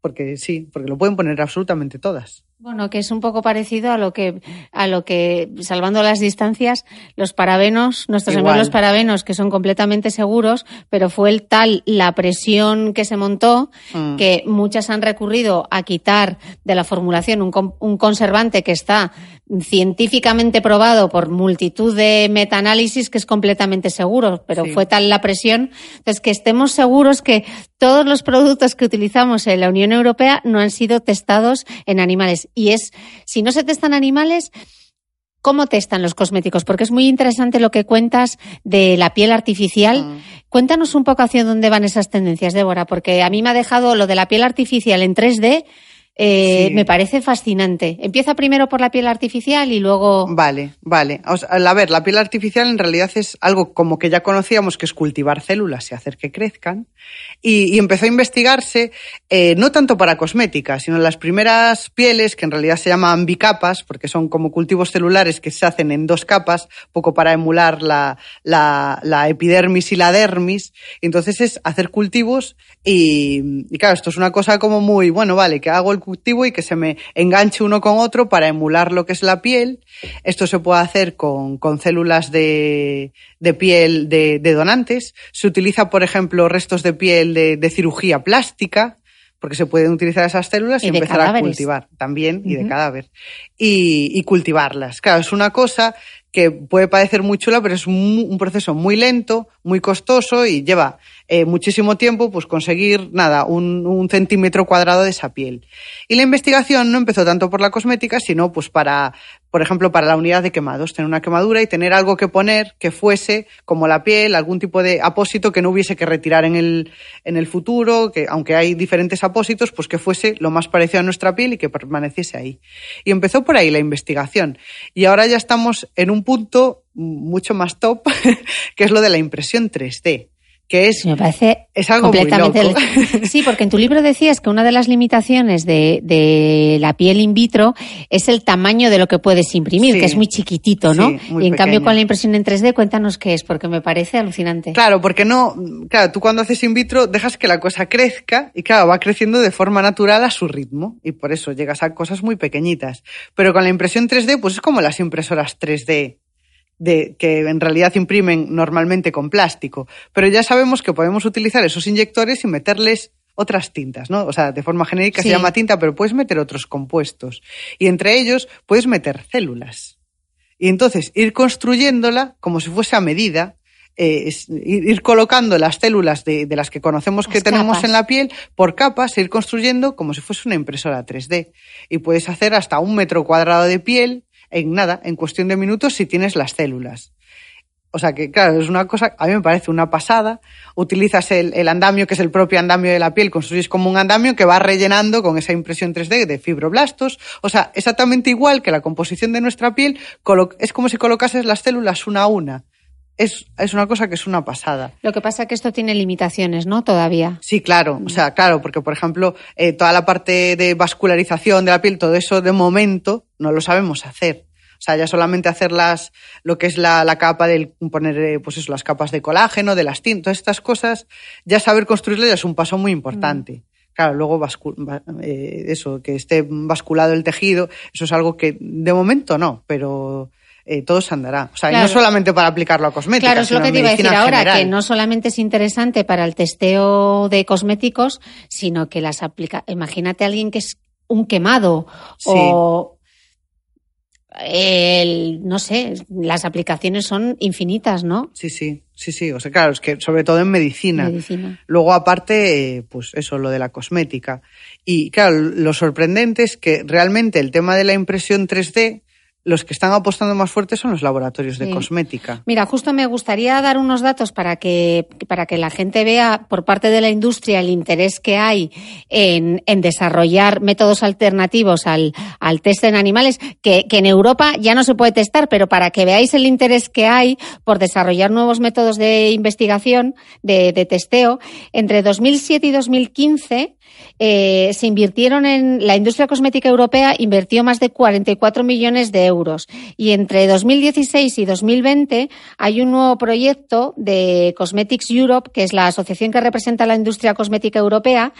porque sí, porque lo pueden poner absolutamente todas. Bueno, que es un poco parecido a lo que, a lo que, salvando las distancias, los parabenos, nuestros amigos los parabenos, que son completamente seguros, pero fue el tal la presión que se montó mm. que muchas han recurrido a quitar de la formulación un, un conservante que está científicamente probado por multitud de metaanálisis que es completamente seguro, pero fue tal la presión, entonces que estemos seguros que todos los productos que utilizamos en la Unión Europea no han sido testados en animales y es, si no se testan animales, ¿Cómo testan los cosméticos? Porque es muy interesante lo que cuentas de la piel artificial. Mm. Cuéntanos un poco hacia dónde van esas tendencias, Débora, porque a mí me ha dejado lo de la piel artificial en 3D eh, me parece fascinante. Empieza primero por la piel artificial y luego. Vale, vale. a ver, la piel artificial en realidad es algo como que ya conocíamos, que es cultivar células y hacer que crezcan. Y, empezó a investigarse eh, no tanto para cosmética, sino las primeras pieles, que en realidad se llaman bicapas, porque son como cultivos celulares que se hacen en dos capas, poco para emular la, la, epidermis y la dermis. Entonces es hacer cultivos y, y claro, esto es una cosa como muy, bueno, vale, que hago el cultivo y que se me enganche uno con otro para emular lo que es la piel. Esto se puede hacer con, con células de, de piel de, de, donantes. Se utiliza, por ejemplo, restos de piel de, de cirugía plástica porque se pueden utilizar esas células y, empezar a cultivar también, y de cadáver, y, y, cultivarlas. Claro, es una cosa que puede parecer muy chula, pero es un proceso muy lento, muy costoso y lleva eh, muchísimo tiempo pues conseguir nada, un, un, centímetro cuadrado de esa piel. Y la investigación no empezó tanto por la cosmética, sino pues para, por ejemplo, para la unidad de quemados, tener una quemadura y tener algo que poner que fuese como la piel, algún tipo de apósito que no hubiese que retirar en el, en el futuro, que aunque hay diferentes apósitos, pues que fuese lo más parecido a nuestra piel y que permaneciese ahí. Y empezó por ahí la investigación. Y ahora ya estamos en un punto mucho más top, que es lo de la impresión 3D que es, me parece es algo completamente muy loco. Sí, porque en tu libro decías que una de las limitaciones de, de, la piel in vitro es el tamaño de lo que puedes imprimir, que es muy chiquitito, ¿no? y en cambio con la impresión en 3D, cuéntanos qué es, porque me parece alucinante. Claro, porque no, claro, tú cuando haces in vitro dejas que la cosa crezca y claro, va creciendo de forma natural a su ritmo y por eso llegas a cosas muy pequeñitas. Pero con la impresión 3D, pues es como las impresoras 3D de, que en realidad imprimen normalmente con plástico. Pero ya sabemos que podemos utilizar esos inyectores y meterles otras tintas, ¿no? O sea, de forma genérica se llama tinta, pero puedes meter otros compuestos. Y entre ellos puedes meter células. Y entonces ir construyéndola como si fuese a medida, eh, ir colocando las células de, las que conocemos que tenemos en la piel por capas, ir construyendo como si fuese una impresora 3D. Y puedes hacer hasta un metro cuadrado de piel en nada, en cuestión de minutos, si tienes las células. O sea que, claro, es una cosa, a mí me parece una pasada. Utilizas el, andamio, que es el propio andamio de la piel, construyes como un andamio que va rellenando con esa impresión 3D de fibroblastos. O sea, exactamente igual que la composición de nuestra piel, es como si colocases las células una a una es, es, una cosa que es una pasada. Lo que pasa es que esto tiene limitaciones, ¿no? Todavía. Sí, claro. O sea, claro, porque, por ejemplo, eh, toda la parte de vascularización de la piel, todo eso de momento no lo sabemos hacer. O sea, ya solamente hacer las, lo que es la, la capa del poner, eh, pues eso, las capas de colágeno, de las tintas, todas estas cosas, ya saber construirlas es un paso muy importante. Mm. Claro, luego eh, eso, que esté basculado el tejido, eso es algo que de momento no, pero eh, todo se andará. O sea, no solamente para aplicarlo a cosméticos. Claro, es lo que te iba a decir ahora, que no solamente es interesante para el testeo de cosméticos, sino que las aplica. Imagínate a alguien que es un quemado o el, no sé, las aplicaciones son infinitas, ¿no? Sí, sí, sí, sí. O sea, claro, es que sobre todo en medicina. medicina. Luego, aparte, eh, pues eso, lo de la cosmética. Y claro, lo sorprendente es que realmente el tema de la impresión 3D los que están apostando más fuerte son los laboratorios de cosmética. Mira, justo me gustaría dar unos datos para que, para que la gente vea por parte de la industria el interés que hay en, en desarrollar métodos alternativos al, al test en animales, que, que en Europa ya no se puede testar, pero para que veáis el interés que hay por desarrollar nuevos métodos de investigación, de, de testeo, entre 2007 y 2015 eh, se invirtieron en la industria cosmética europea invirtió más de 44 millones de euros. Y entre 2016 y 2020 hay un nuevo proyecto de Cosmetics Europe, que es la asociación que representa la industria cosmética europea,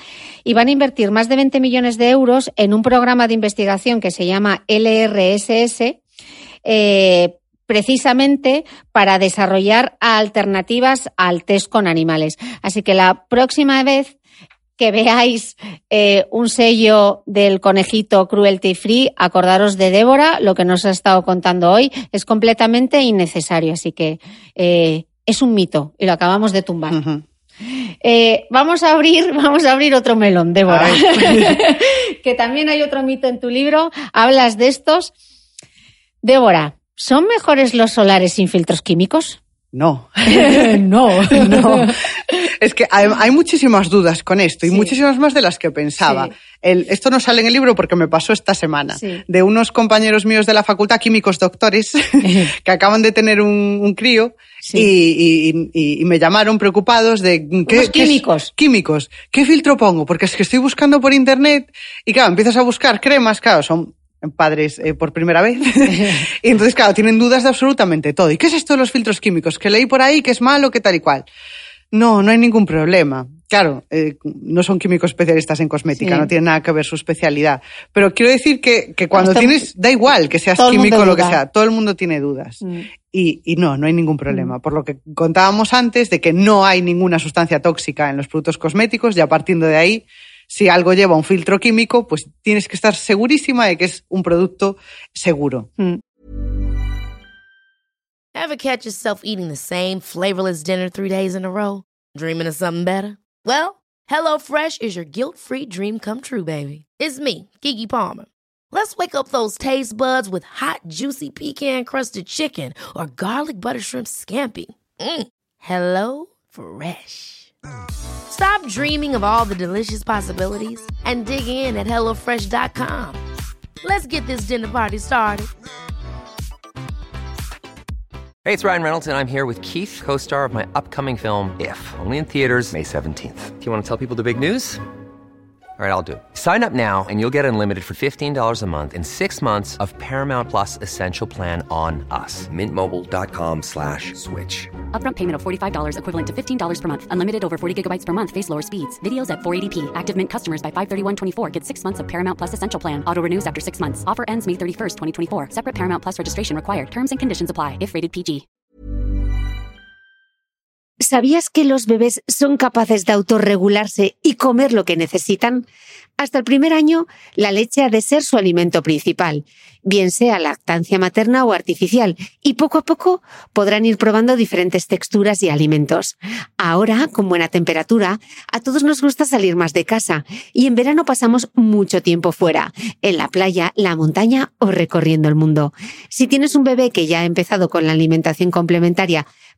y van a invertir más de 20 millones de euros en un programa de investigación que se llama LRSS, eh, precisamente para desarrollar alternativas al test con animales. Así que la próxima vez que veáis eh, un sello del conejito cruelty free, acordaros de Débora, lo que nos ha estado contando hoy es completamente innecesario, así que eh, es un mito y lo acabamos de tumbar. Eh, vamos a abrir, vamos a abrir otro melón, Débora, que también hay otro mito en tu libro. Hablas de estos. Débora, ¿son mejores los solares sin filtros químicos? No. no. no. Es que hay, muchísimas dudas con esto y muchísimas más de las que pensaba. El, esto no sale en el libro porque me pasó esta semana. De unos compañeros míos de la facultad, químicos doctores, que acaban de tener un, crío y, me llamaron preocupados de... ¿qué, químicos? químicos. ¿Qué filtro pongo? Porque es que estoy buscando por internet y claro, empiezas a buscar cremas, claro, son padres eh, por primera vez. y entonces, claro, tienen dudas de absolutamente todo. ¿Y qué es esto de los filtros químicos? Que leí por ahí que es malo, que tal y cual. No, no hay ningún problema. Claro, eh, no son químicos especialistas en cosmética, no tiene nada que ver su especialidad. Pero quiero decir que, que cuando tienes, da igual que seas químico o lo que sea, todo el mundo tiene dudas. Mm. Y, y, no, no hay ningún problema. Mm. Por lo que contábamos antes de que no hay ninguna sustancia tóxica en los productos cosméticos, ya partiendo de ahí, si algo lleva un filtro químico, pues tienes que estar segurísima de que es un producto seguro. Mm. Ever catch yourself eating the same flavorless dinner three days in a row? Dreaming of something better? Well, HelloFresh is your guilt-free dream come true, baby. It's me, Kiki Palmer. Let's wake up those taste buds with hot, juicy pecan-crusted chicken or garlic butter shrimp scampi. Mm. Hello Fresh. Stop dreaming of all the delicious possibilities and dig in at HelloFresh.com. Let's get this dinner party started. Hey, it's Ryan Reynolds, and I'm here with Keith, co star of my upcoming film, If, only in theaters, May 17th. Do you want to tell people the big news? All right, I'll do it. Sign up now and you'll get unlimited for $15 a month in six months of Paramount Plus Essential Plan on us. Mintmobile.com slash switch. Upfront payment of $45 equivalent to $15 per month. Unlimited over 40 gigabytes per month. Face lower speeds. Videos at 480p. Active Mint customers by 531.24 get six months of Paramount Plus Essential Plan. Auto renews after six months. Offer ends May 31st, 2024. Separate Paramount Plus registration required. Terms and conditions apply if rated PG. ¿Sabías que los bebés son capaces de autorregularse y comer lo que necesitan? Hasta el primer año, la leche ha de ser su alimento principal, bien sea lactancia materna o artificial, y poco a poco podrán ir probando diferentes texturas y alimentos. Ahora, con buena temperatura, a todos nos gusta salir más de casa, y en verano pasamos mucho tiempo fuera, en la playa, la montaña o recorriendo el mundo. Si tienes un bebé que ya ha empezado con la alimentación complementaria,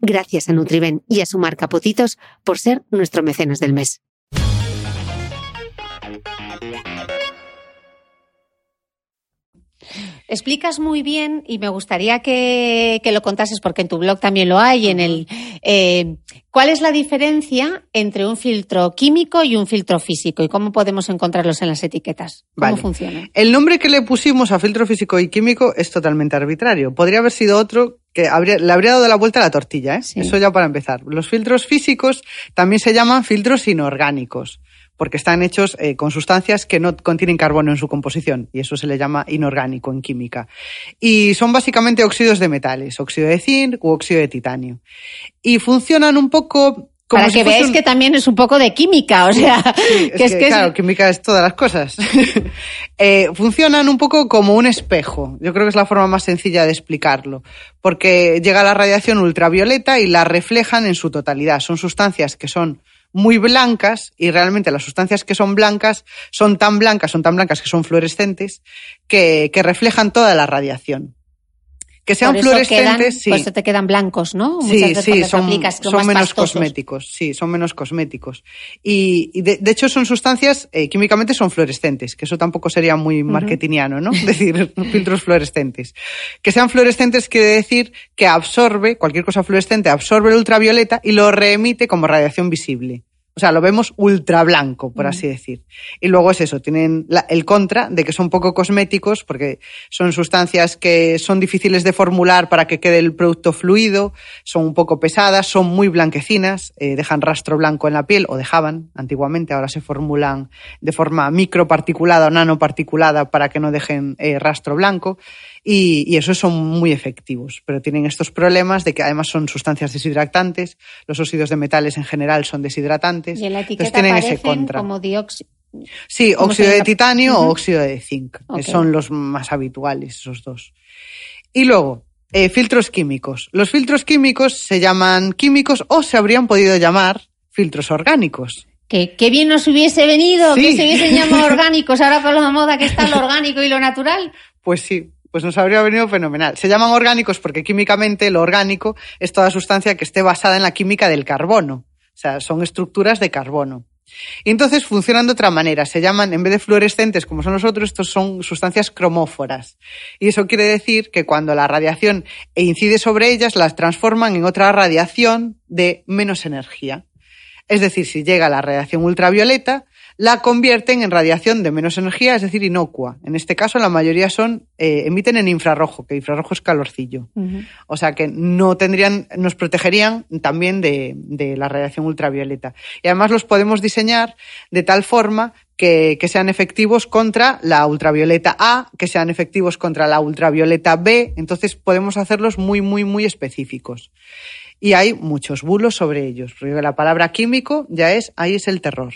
Gracias a Nutriben y a su marca Potitos por ser nuestro mecenas del mes. Explicas muy bien y me gustaría que, lo contases porque en tu blog también lo hay. En el eh, ¿Cuál es la diferencia entre un filtro químico y un filtro físico y cómo podemos encontrarlos en las etiquetas? ¿Cómo funciona? El nombre que le pusimos a filtro físico y químico es totalmente arbitrario. Podría haber sido otro que le habría dado la vuelta a la tortilla, ¿eh? Eso ya para empezar. Los filtros físicos también se llaman filtros inorgánicos porque están hechos eh, con sustancias que no contienen carbono en su composición, y eso se le llama inorgánico en química. Y son básicamente óxidos de metales, óxido de zinc u óxido de titanio. Y funcionan un poco como Para que veáis que también es un poco de química, o sea, que, es que, claro, química es todas las cosas. eh, funcionan un poco como un espejo. Yo creo que es la forma más sencilla de explicarlo, porque llega la radiación ultravioleta y la reflejan en su totalidad. Son sustancias que son muy blancas y realmente las sustancias que son blancas son tan blancas, son tan blancas que son fluorescentes, que, reflejan toda la radiación. Que sean Por eso fluorescentes, quedan, sí. Por eso te quedan blancos, ¿no? Muchas Sí, veces sí, son, aplicas, son menos pastosos. cosméticos, sí, son menos cosméticos. Y, y de, de hecho son sustancias, eh, químicamente son fluorescentes, que eso tampoco sería muy marketingiano, ¿no? decir filtros fluorescentes. Que sean fluorescentes quiere decir que absorbe, cualquier cosa fluorescente absorbe el ultravioleta y lo reemite como radiación visible. O sea, lo vemos ultra blanco, por así decir. Y luego es eso, tienen la- el contra de que son poco cosméticos porque son sustancias que son difíciles de formular para que quede el producto fluido, son un poco pesadas, son muy blanquecinas, eh, dejan rastro blanco en la piel, o dejaban antiguamente, ahora se formulan de forma microparticulada o nanoparticulada para que no dejen eh, rastro blanco. Y, y esos son muy efectivos, pero tienen estos problemas de que además son sustancias deshidratantes, los óxidos de metales en general son deshidratantes, Y en la entonces tienen ese aparecen contra. como dióxido. Sí, ¿Cómo óxido de titanio o óxido de zinc, que son los más habituales, esos dos. Y luego, eh, filtros químicos. Los filtros químicos se llaman químicos o se habrían podido llamar filtros orgánicos. Que bien nos hubiese venido, Sí. que se hubiesen llamado orgánicos, ahora con la moda que está lo orgánico y lo natural. Pues sí, pues nos habría venido fenomenal. Se llaman orgánicos porque químicamente lo orgánico es toda sustancia que esté basada en la química del carbono. O sea, son estructuras de carbono. Y entonces funcionan de otra manera. Se llaman, en vez de fluorescentes como son los otros, estos son sustancias cromóforas. Y eso quiere decir que cuando la radiación incide sobre ellas, las transforman en otra radiación de menos energía. Es decir, si llega la radiación ultravioleta, la convierten en radiación de menos energía, es decir, inocua. En este caso, la mayoría son, eh, emiten en infrarrojo, que infrarrojo es calorcillo. O sea que no tendrían, nos protegerían también de, de la radiación ultravioleta. Y además los podemos diseñar de tal forma que, que sean efectivos contra la ultravioleta A, que sean efectivos contra la ultravioleta B. Entonces podemos hacerlos muy, muy, muy específicos. Y hay muchos bulos sobre ellos, porque la palabra químico ya es, ahí es el terror.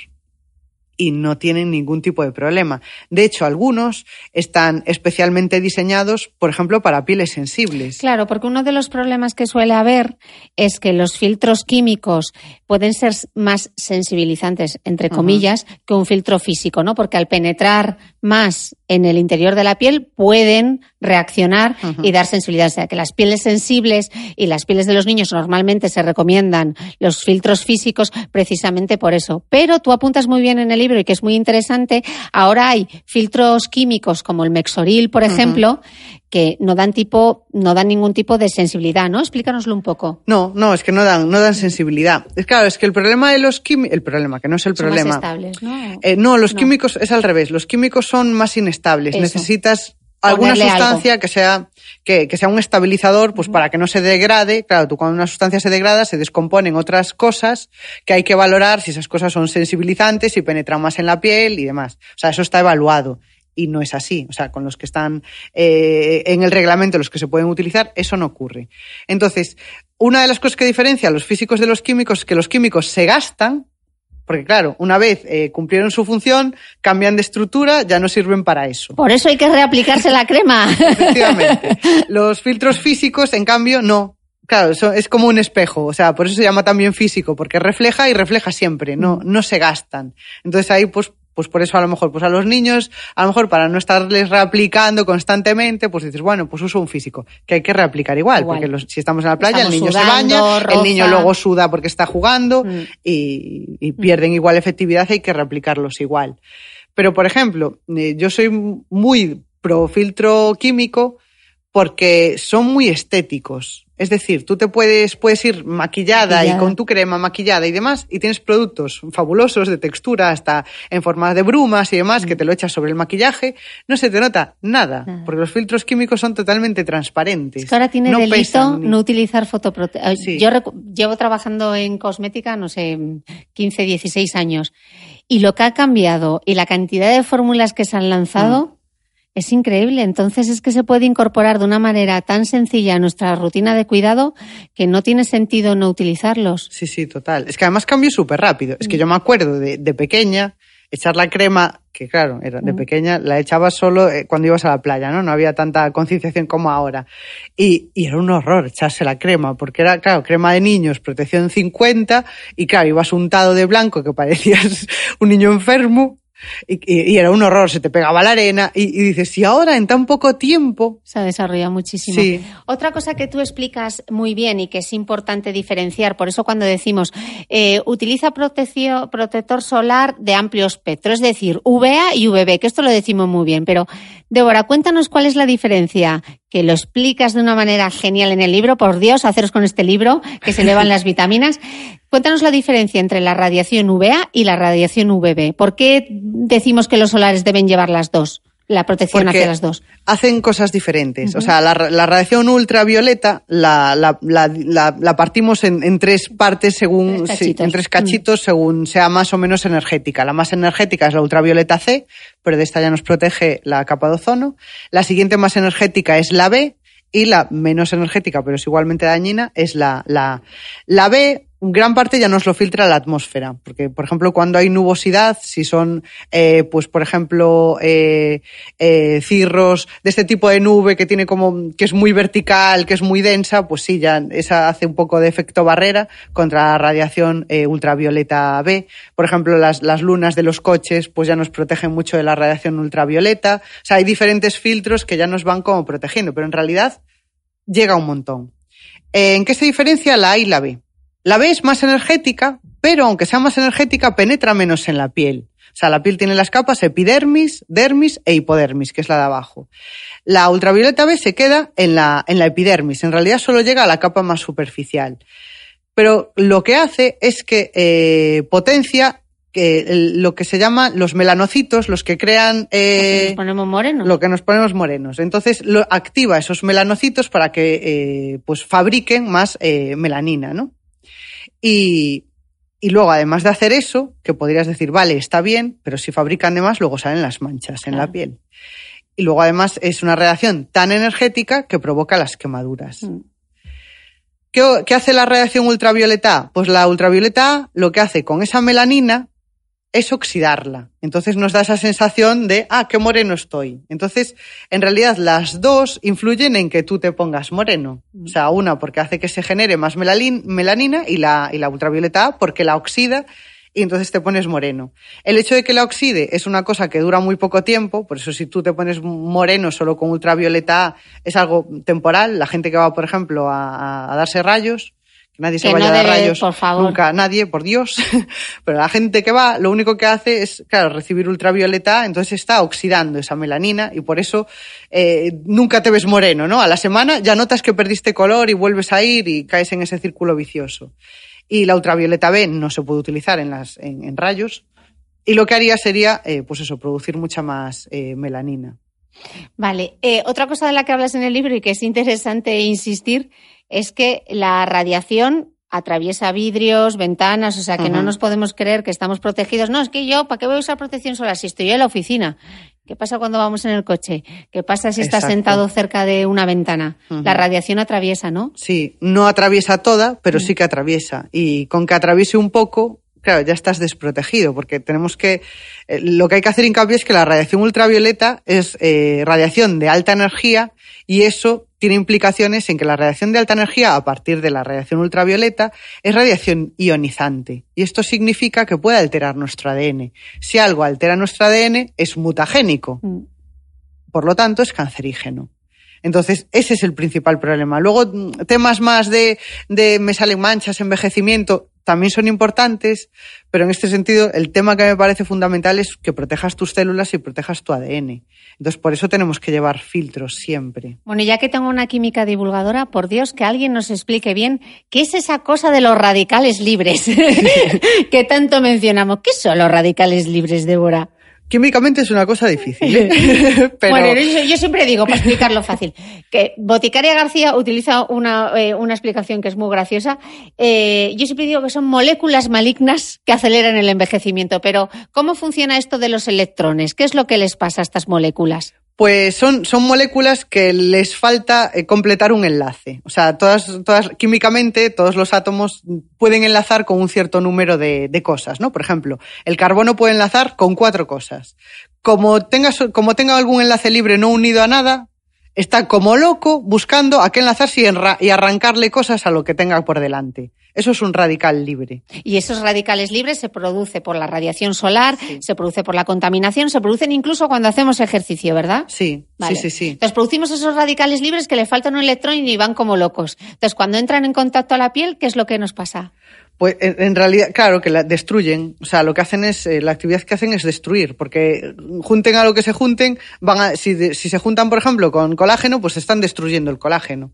Y no tienen ningún tipo de problema. De hecho, algunos están especialmente diseñados, por ejemplo, para pieles sensibles. Claro, porque uno de los problemas que suele haber es que los filtros químicos pueden ser más sensibilizantes, entre comillas, que un filtro físico, ¿no? Porque al penetrar más en el interior de la piel pueden reaccionar y dar sensibilidad. O sea, que las pieles sensibles y las pieles de los niños normalmente se recomiendan los filtros físicos precisamente por eso. Pero tú apuntas muy bien en el libro y que es muy interesante, ahora hay filtros químicos como el Mexoril, por ejemplo, que no dan tipo, no dan ningún tipo de sensibilidad, ¿no? Explícanoslo un poco. No, no, es que no dan, no dan sensibilidad. Es claro, es que el problema de los químicos, el problema, que no es el Son problema. más estables, ¿no? Eh, no, los No. químicos es al revés. Los químicos son más inestables. Eso. Necesitas alguna sustancia que sea que, que sea un estabilizador, pues para que no se degrade. Claro, tú cuando una sustancia se degrada se descomponen otras cosas que hay que valorar si esas cosas son sensibilizantes, si penetran más en la piel y demás. O sea, eso está evaluado. Y no es así. O sea, con los que están eh, en el reglamento, los que se pueden utilizar, eso no ocurre. Entonces, una de las cosas que diferencia a los físicos de los químicos es que los químicos se gastan porque claro, una vez eh, cumplieron su función, cambian de estructura, ya no sirven para eso. Por eso hay que reaplicarse la crema. Efectivamente. Los filtros físicos, en cambio, no. Claro, eso es como un espejo, o sea, por eso se llama también físico, porque refleja y refleja siempre, no, no se gastan. Entonces ahí, pues, pues por eso a lo mejor, pues a los niños, a lo mejor para no estarles reaplicando constantemente, pues dices, bueno, pues uso un físico, que hay que reaplicar igual, Igual. porque los- si estamos en la playa, Estamos el niño sudando, se baña, roza. el niño luego suda porque está jugando Mm. y, y pierden igual efectividad, hay que reaplicarlos igual. Pero, por ejemplo, eh, yo soy muy pro filtro químico porque son muy estéticos. Es decir, tú te puedes, puedes ir maquillada, Maquillada. y con tu crema maquillada y demás, y tienes productos fabulosos de textura, hasta en forma de brumas y demás, que te lo echas sobre el maquillaje, no se te nota nada, Nada. porque los filtros químicos son totalmente transparentes. Es que ahora tiene no delito pesan ni- no utilizar fotoprotección. Sí. Yo recu- llevo trabajando en cosmética, no sé, 15, 16 años. Y lo que ha cambiado y la cantidad de fórmulas que se han lanzado Mm. Es increíble. Entonces es que se puede incorporar de una manera tan sencilla a nuestra rutina de cuidado que no tiene sentido no utilizarlos. Sí, sí, total. Es que además cambio súper rápido. Es que yo me acuerdo de, de pequeña echar la crema, que claro, era de pequeña, la echaba solo eh, cuando ibas a la playa, ¿no? No había tanta concienciación como ahora. Y, y era un horror echarse la crema, porque era, claro, crema de niños, protección 50, y claro, ibas untado de blanco que parecías un niño enfermo. Y, y- y era un horror, se te pegaba la arena. Y, y dices, si ahora en tan poco tiempo. Se ha desarrollado muchísimo. Sí. Otra cosa que tú explicas muy bien y que es importante diferenciar, por eso cuando decimos eh, utiliza protector solar de amplio espectro, es decir, UVA y UVB, que esto lo decimos muy bien, pero Débora, cuéntanos cuál es la diferencia, que lo explicas de una manera genial en el libro, por Dios, haceros con este libro, que se elevan las vitaminas. Cuéntanos la diferencia entre la radiación UVA y la radiación UVB. ¿Por qué decimos que los solares deben llevar las dos? La protección Porque hacia las dos. hacen cosas diferentes. O sea, la, ra- la radiación ultravioleta la, la, la, partimos en, en tres partes según Tres sí, cachitos. en tres cachitos según sea más o menos energética. La más energética es la ultravioleta C, pero de esta ya nos protege la capa de ozono. La siguiente más energética es la B y la menos energética, pero es igualmente dañina, es la, la, la B. Gran parte ya nos lo filtra la atmósfera, porque, por ejemplo, cuando hay nubosidad, si son, eh, pues, por ejemplo, eh, eh, cirros de este tipo de nube que tiene como, que es muy vertical, que es muy densa, pues sí, ya esa hace un poco de efecto barrera contra la radiación eh, ultravioleta B. Por ejemplo, las, las lunas de los coches, pues ya nos protegen mucho de la radiación ultravioleta. O sea, hay diferentes filtros que ya nos van como protegiendo, pero en realidad llega un montón. Eh, ¿En qué se diferencia la A y la B? La B es más energética, pero aunque sea más energética, penetra menos en la piel. O sea, la piel tiene las capas epidermis, dermis e hipodermis, que es la de abajo. La ultravioleta B se queda en la, en la epidermis. En realidad solo llega a la capa más superficial. Pero lo que hace es que eh, potencia el- lo que se llama los melanocitos, los que crean eh, Nos ponemos morenos. lo que nos ponemos morenos. Entonces lo activa esos melanocitos para que eh, pues fabriquen más eh, melanina, ¿no? Y, y luego, además de hacer eso, que podrías decir, vale, está bien, pero si fabrican de más, luego salen las manchas en la piel. Y luego, además, es una reacción tan energética que provoca las quemaduras. Mm. ¿Qué, qué hace la radiación ultravioleta? Pues la ultravioleta lo que hace con esa melanina es oxidarla. Entonces nos da esa sensación de, ah, qué moreno estoy. Entonces, en realidad las dos influyen en que tú te pongas moreno. O sea, una porque hace que se genere más melanina y la, y la ultravioleta A porque la oxida y entonces te pones moreno. El hecho de que la oxide es una cosa que dura muy poco tiempo, por eso si tú te pones moreno solo con ultravioleta A es algo temporal. La gente que va, por ejemplo, a, darse rayos, nadie se Que vaya no a dar debe, rayos por favor. nunca, nadie, por Dios. Pero la gente que va, lo único que hace es, claro, recibir ultravioleta, entonces está oxidando esa melanina y por eso eh, nunca te ves moreno, ¿no? A la semana ya notas que perdiste color y vuelves a ir y caes en ese círculo vicioso. Y la ultravioleta B no se puede utilizar en, las, en, en rayos. Y lo que haría sería, eh, pues eso, producir mucha más eh, melanina. Vale. Eh, otra cosa de la que hablas en el libro y que es interesante insistir es que la radiación atraviesa vidrios, ventanas, o sea que no nos podemos creer que estamos protegidos. No, es que yo, ¿para qué voy a usar protección solar si estoy en la oficina? ¿Qué pasa cuando vamos en el coche? ¿Qué pasa si estás sentado cerca de una ventana? La radiación atraviesa, ¿no? Sí, no atraviesa toda, pero sí que atraviesa. Y con que atraviese un poco, claro, ya estás desprotegido, porque tenemos que. eh, lo que hay que hacer hincapié es que la radiación ultravioleta es eh, radiación de alta energía y eso tiene implicaciones en que la radiación de alta energía, a partir de la radiación ultravioleta, es radiación ionizante. Y esto significa que puede alterar nuestro ADN. Si algo altera nuestro ADN, es mutagénico Mm. por lo tanto es cancerígeno. Entonces, ese es el principal problema. Luego, mm, temas más de, de me salen manchas, envejecimiento, también son importantes, pero en este sentido, el tema que me parece fundamental es que protejas tus células y protejas tu ADN. Entonces, por eso tenemos que llevar filtros siempre. Bueno, ya que tengo una química divulgadora, por Dios, que alguien nos explique bien qué es esa cosa de los radicales libres que tanto mencionamos. ¿Qué son los radicales libres, Débora? Químicamente es una cosa difícil, ¿eh? pero Bueno, yo, yo siempre digo, para explicarlo fácil, que Boticaria García utiliza una, eh, una explicación que es muy graciosa. Eh, yo siempre digo que son moléculas malignas que aceleran el envejecimiento, pero ¿cómo funciona esto de los electrones? ¿Qué es lo que les pasa a estas moléculas? Pues son, son moléculas que les falta eh, completar un enlace. O sea, todas, todas, químicamente, todos los átomos pueden enlazar con un cierto número de, de cosas, ¿no? Por ejemplo, el carbono puede enlazar con cuatro cosas. Como tenga, como tenga algún enlace libre no unido a nada, está como loco buscando a qué enlazarse y, enra- y arrancarle cosas a lo que tenga por delante. Eso es un radical libre. Y esos radicales libres se produce por la radiación solar, se produce por la contaminación, se producen incluso cuando hacemos ejercicio, ¿verdad? Sí, Vale. sí, sí, sí. Entonces producimos esos radicales libres que le faltan un electrón y van como locos. Entonces cuando entran en contacto a la piel, ¿qué es lo que nos pasa? Pues en, realidad, claro, que la destruyen. O sea, lo que hacen es, eh, la actividad que hacen es destruir, porque junten a lo que se junten, van a, si, si se juntan, por ejemplo, con colágeno, pues están destruyendo el colágeno.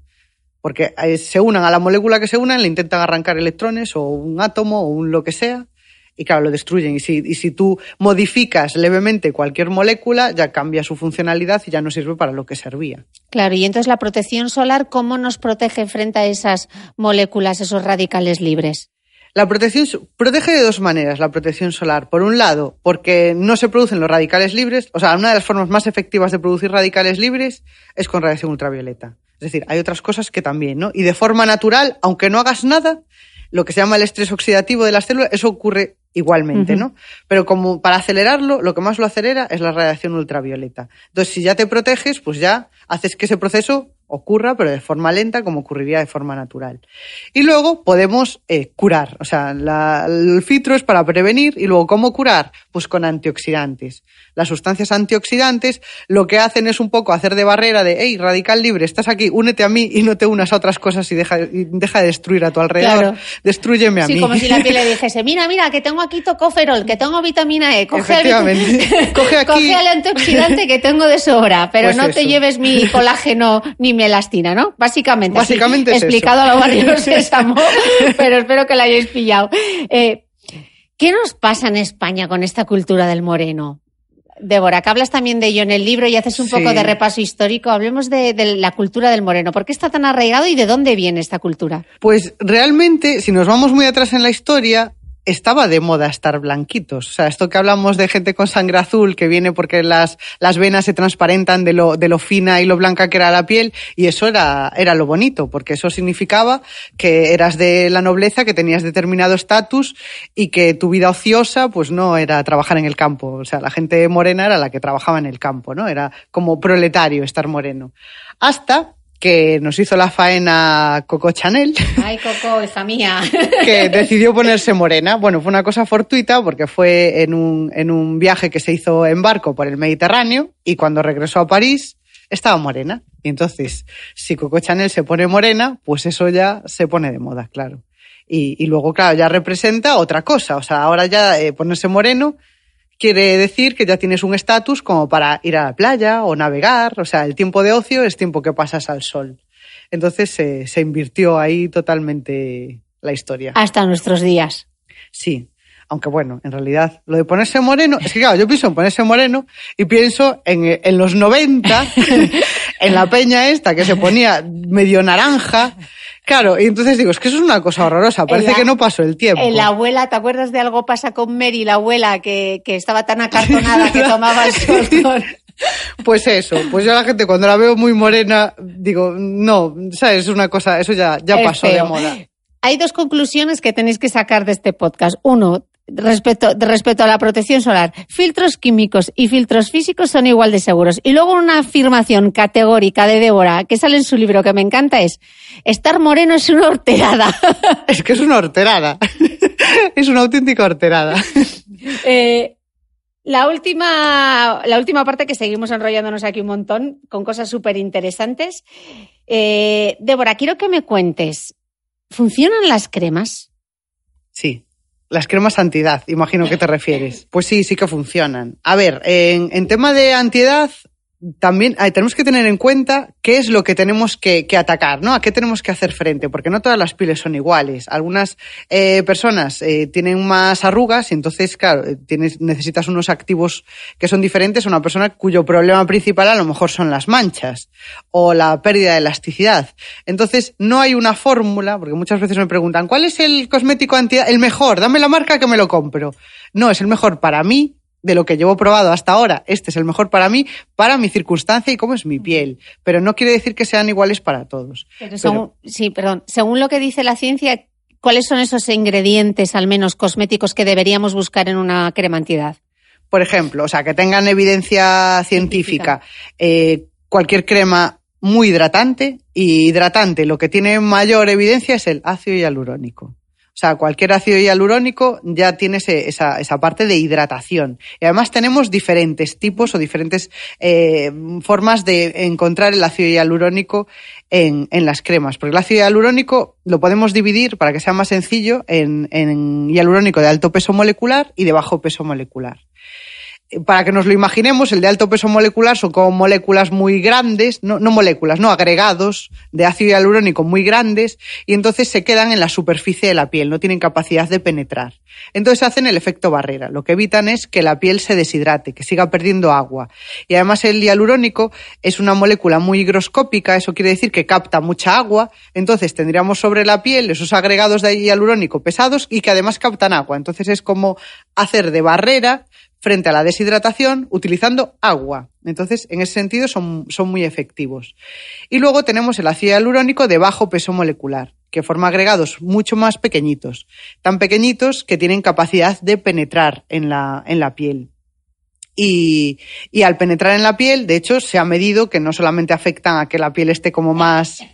Porque eh, se unan a la molécula que se unan, le intentan arrancar electrones o un átomo o un lo que sea, y claro, lo destruyen. Y si, y si tú modificas levemente cualquier molécula, ya cambia su funcionalidad y ya no sirve para lo que servía. Claro, y entonces la protección solar, ¿cómo nos protege frente a esas moléculas, esos radicales libres? La protección protege de dos maneras la protección solar. Por un lado, porque no se producen los radicales libres, o sea, una de las formas más efectivas de producir radicales libres es con radiación ultravioleta. Es decir, hay otras cosas que también, ¿no? Y de forma natural, aunque no hagas nada, lo que se llama el estrés oxidativo de las células, eso ocurre igualmente. ¿no? Pero como para acelerarlo, lo que más lo acelera es la radiación ultravioleta. Entonces, si ya te proteges, pues ya haces que ese proceso ocurra, pero de forma lenta, como ocurriría de forma natural. Y luego podemos eh, curar. O sea, la- el filtro es para prevenir. Y luego, ¿cómo curar? Pues con antioxidantes. Las sustancias antioxidantes lo que hacen es un poco hacer de barrera de, hey, radical libre, estás aquí, únete a mí y no te unas a otras cosas y deja, y deja de destruir a tu alrededor. Claro. Destrúyeme a Sí, mí. como si la piel le dijese, mira, mira, que tengo aquí tocoferol, que tengo vitamina E, coge, el-. Coge aquí- el antioxidante que tengo de sobra, pero Pues no te eso. lleves mi colágeno ni mi elastina, ¿no? Básicamente. así, Básicamente es eso. Explicado a lo barrio sésamo, pero espero que la hayáis pillado. Eh, ¿Qué nos pasa en España con esta cultura del moreno? Débora, que hablas también de ello en el libro y haces un Sí. poco de repaso histórico. Hablemos de, de la cultura del moreno. ¿Por qué está tan arraigado y de dónde viene esta cultura? Pues realmente, si nos vamos muy atrás en la historia, estaba de moda estar blanquitos. O sea, esto que hablamos de gente con sangre azul, que viene porque las, las venas se transparentan de lo, de lo fina y lo blanca que era la piel, y eso era, era lo bonito, porque eso significaba que eras de la nobleza, que tenías determinado estatus y que tu vida ociosa, pues no era trabajar en el campo. O sea, la gente morena era la que trabajaba en el campo, ¿no? Era como proletario estar moreno. Hasta que nos hizo la faena Coco Chanel. Ay, Coco, hija mía. que decidió ponerse morena. Bueno, fue una cosa fortuita porque fue en un, en un viaje que se hizo en barco por el Mediterráneo y cuando regresó a París estaba morena. Y entonces, si Coco Chanel se pone morena, pues eso ya se pone de moda, claro. Y, y luego, claro, ya representa otra cosa. O sea, ahora ya eh, ponerse moreno quiere decir que ya tienes un estatus como para ir a la playa o navegar. O sea, el tiempo de ocio es tiempo que pasas al sol. Entonces se se invirtió ahí totalmente la historia. Hasta nuestros días. Sí. Aunque bueno, en realidad, lo de ponerse moreno, es que claro, yo pienso en ponerse moreno y pienso en, en los 90, en la peña esta que se ponía medio naranja. Claro, y entonces digo, es que eso es una cosa horrorosa, parece la- que no pasó el tiempo. En la abuela, ¿te acuerdas de algo pasa con Mary, la abuela, que, que estaba tan acartonada que tomaba el sol con- Pues eso, pues yo a la gente cuando la veo muy morena, digo, no, ¿sabes? Es una cosa, eso ya, ya Es pasó de moda. Hay dos conclusiones que tenéis que sacar de este podcast. Uno, respecto, respecto a la protección solar. Filtros químicos y filtros físicos son igual de seguros. Y luego una afirmación categórica de Débora, que sale en su libro, que me encanta, es, estar moreno es una horterada. Es que es una horterada. es una auténtica horterada. Eh, la última, la última parte que seguimos enrollándonos aquí un montón con cosas súper interesantes. Eh, Débora, quiero que me cuentes, ¿funcionan las cremas? Sí. Las cremas antiedad, imagino que te refieres. Pues sí, sí que funcionan. A ver, en, en tema de antiedad, también eh, tenemos que tener en cuenta qué es lo que tenemos que, que atacar, ¿no? A qué tenemos que hacer frente, porque no todas las pieles son iguales. Algunas eh, personas eh, tienen más arrugas y entonces, claro, eh, tienes, necesitas unos activos que son diferentes a una persona cuyo problema principal a lo mejor son las manchas o la pérdida de elasticidad. Entonces, no hay una fórmula, porque muchas veces me preguntan, ¿cuál es el cosmético antiedad? El mejor, dame la marca que me lo compro. No, es el mejor para mí, de lo que llevo probado hasta ahora, este es el mejor para mí, para mi circunstancia y cómo es mi piel. Pero no quiere decir que sean iguales para todos. Pero según, sí, perdón. Según lo que dice la ciencia, ¿cuáles son esos ingredientes, al menos cosméticos, que deberíamos buscar en una crema antiedad? Por ejemplo, o sea, que tengan evidencia científica, eh, cualquier crema muy hidratante y hidratante lo que tiene mayor evidencia es el ácido hialurónico. O sea, cualquier ácido hialurónico ya tiene esa, esa, parte de hidratación. Y además tenemos diferentes tipos o diferentes eh, formas de encontrar el ácido hialurónico en, en, las cremas. Porque el ácido hialurónico lo podemos dividir, para que sea más sencillo, en, en hialurónico de alto peso molecular y de bajo peso molecular para que nos lo imaginemos, el de alto peso molecular son como moléculas muy grandes, no, no, moléculas, no, agregados de ácido hialurónico muy grandes, y entonces se quedan en la superficie de la piel, no tienen capacidad de penetrar. Entonces hacen el efecto barrera. Lo que evitan es que la piel se deshidrate, que siga perdiendo agua. Y además el hialurónico es una molécula muy higroscópica, eso quiere decir que capta mucha agua, entonces tendríamos sobre la piel esos agregados de hialurónico pesados y que además captan agua. Entonces es como hacer de barrera frente a la deshidratación utilizando agua. Entonces, en ese sentido, son, son muy efectivos. Y luego tenemos el ácido hialurónico de bajo peso molecular, que forma agregados mucho más pequeñitos, tan pequeñitos que tienen capacidad de penetrar en la, en la piel. Y, y, al penetrar en la piel, de hecho, se ha medido que no solamente afectan a que la piel esté como más,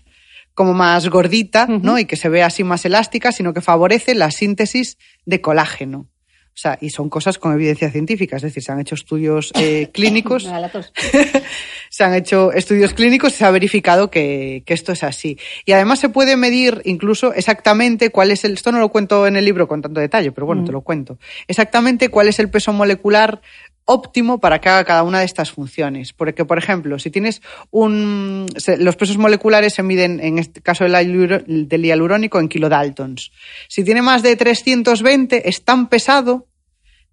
como más gordita, ¿no? Y que se vea así más elástica, sino que favorece la síntesis de colágeno. O sea, y son cosas con evidencia científica, es decir, se han hecho estudios eh, clínicos. se han hecho estudios clínicos y se ha verificado que, que, esto es así. Y además se puede medir incluso exactamente cuál es el. Esto no lo cuento en el libro con tanto detalle, pero bueno, te lo cuento. Exactamente cuál es el peso molecular óptimo para que haga cada una de estas funciones. Porque, por ejemplo, si tienes un. Los pesos moleculares se miden, en este caso del hialurónico, en kilodaltons. Si tiene más de 320, es tan pesado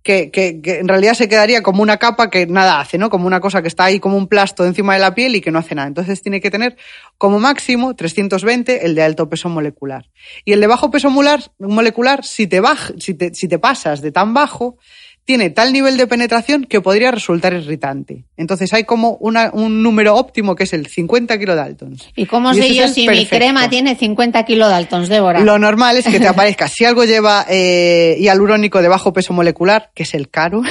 que, que, en realidad se quedaría como una capa que nada hace, ¿no? Como una cosa que está ahí como un plasto encima de la piel y que no hace nada. Entonces tiene que tener como máximo 320 el de alto peso molecular. Y el de bajo peso molecular, si te, si te, si te pasas de tan bajo, tiene tal nivel de penetración que podría resultar irritante. Entonces hay como una, un número óptimo que es el 50 kilodaltons. ¿Y cómo sé yo si mi crema tiene 50 kilodaltons, Débora? Lo normal es que te aparezca. si algo lleva eh, hialurónico de bajo peso molecular, que es el caro,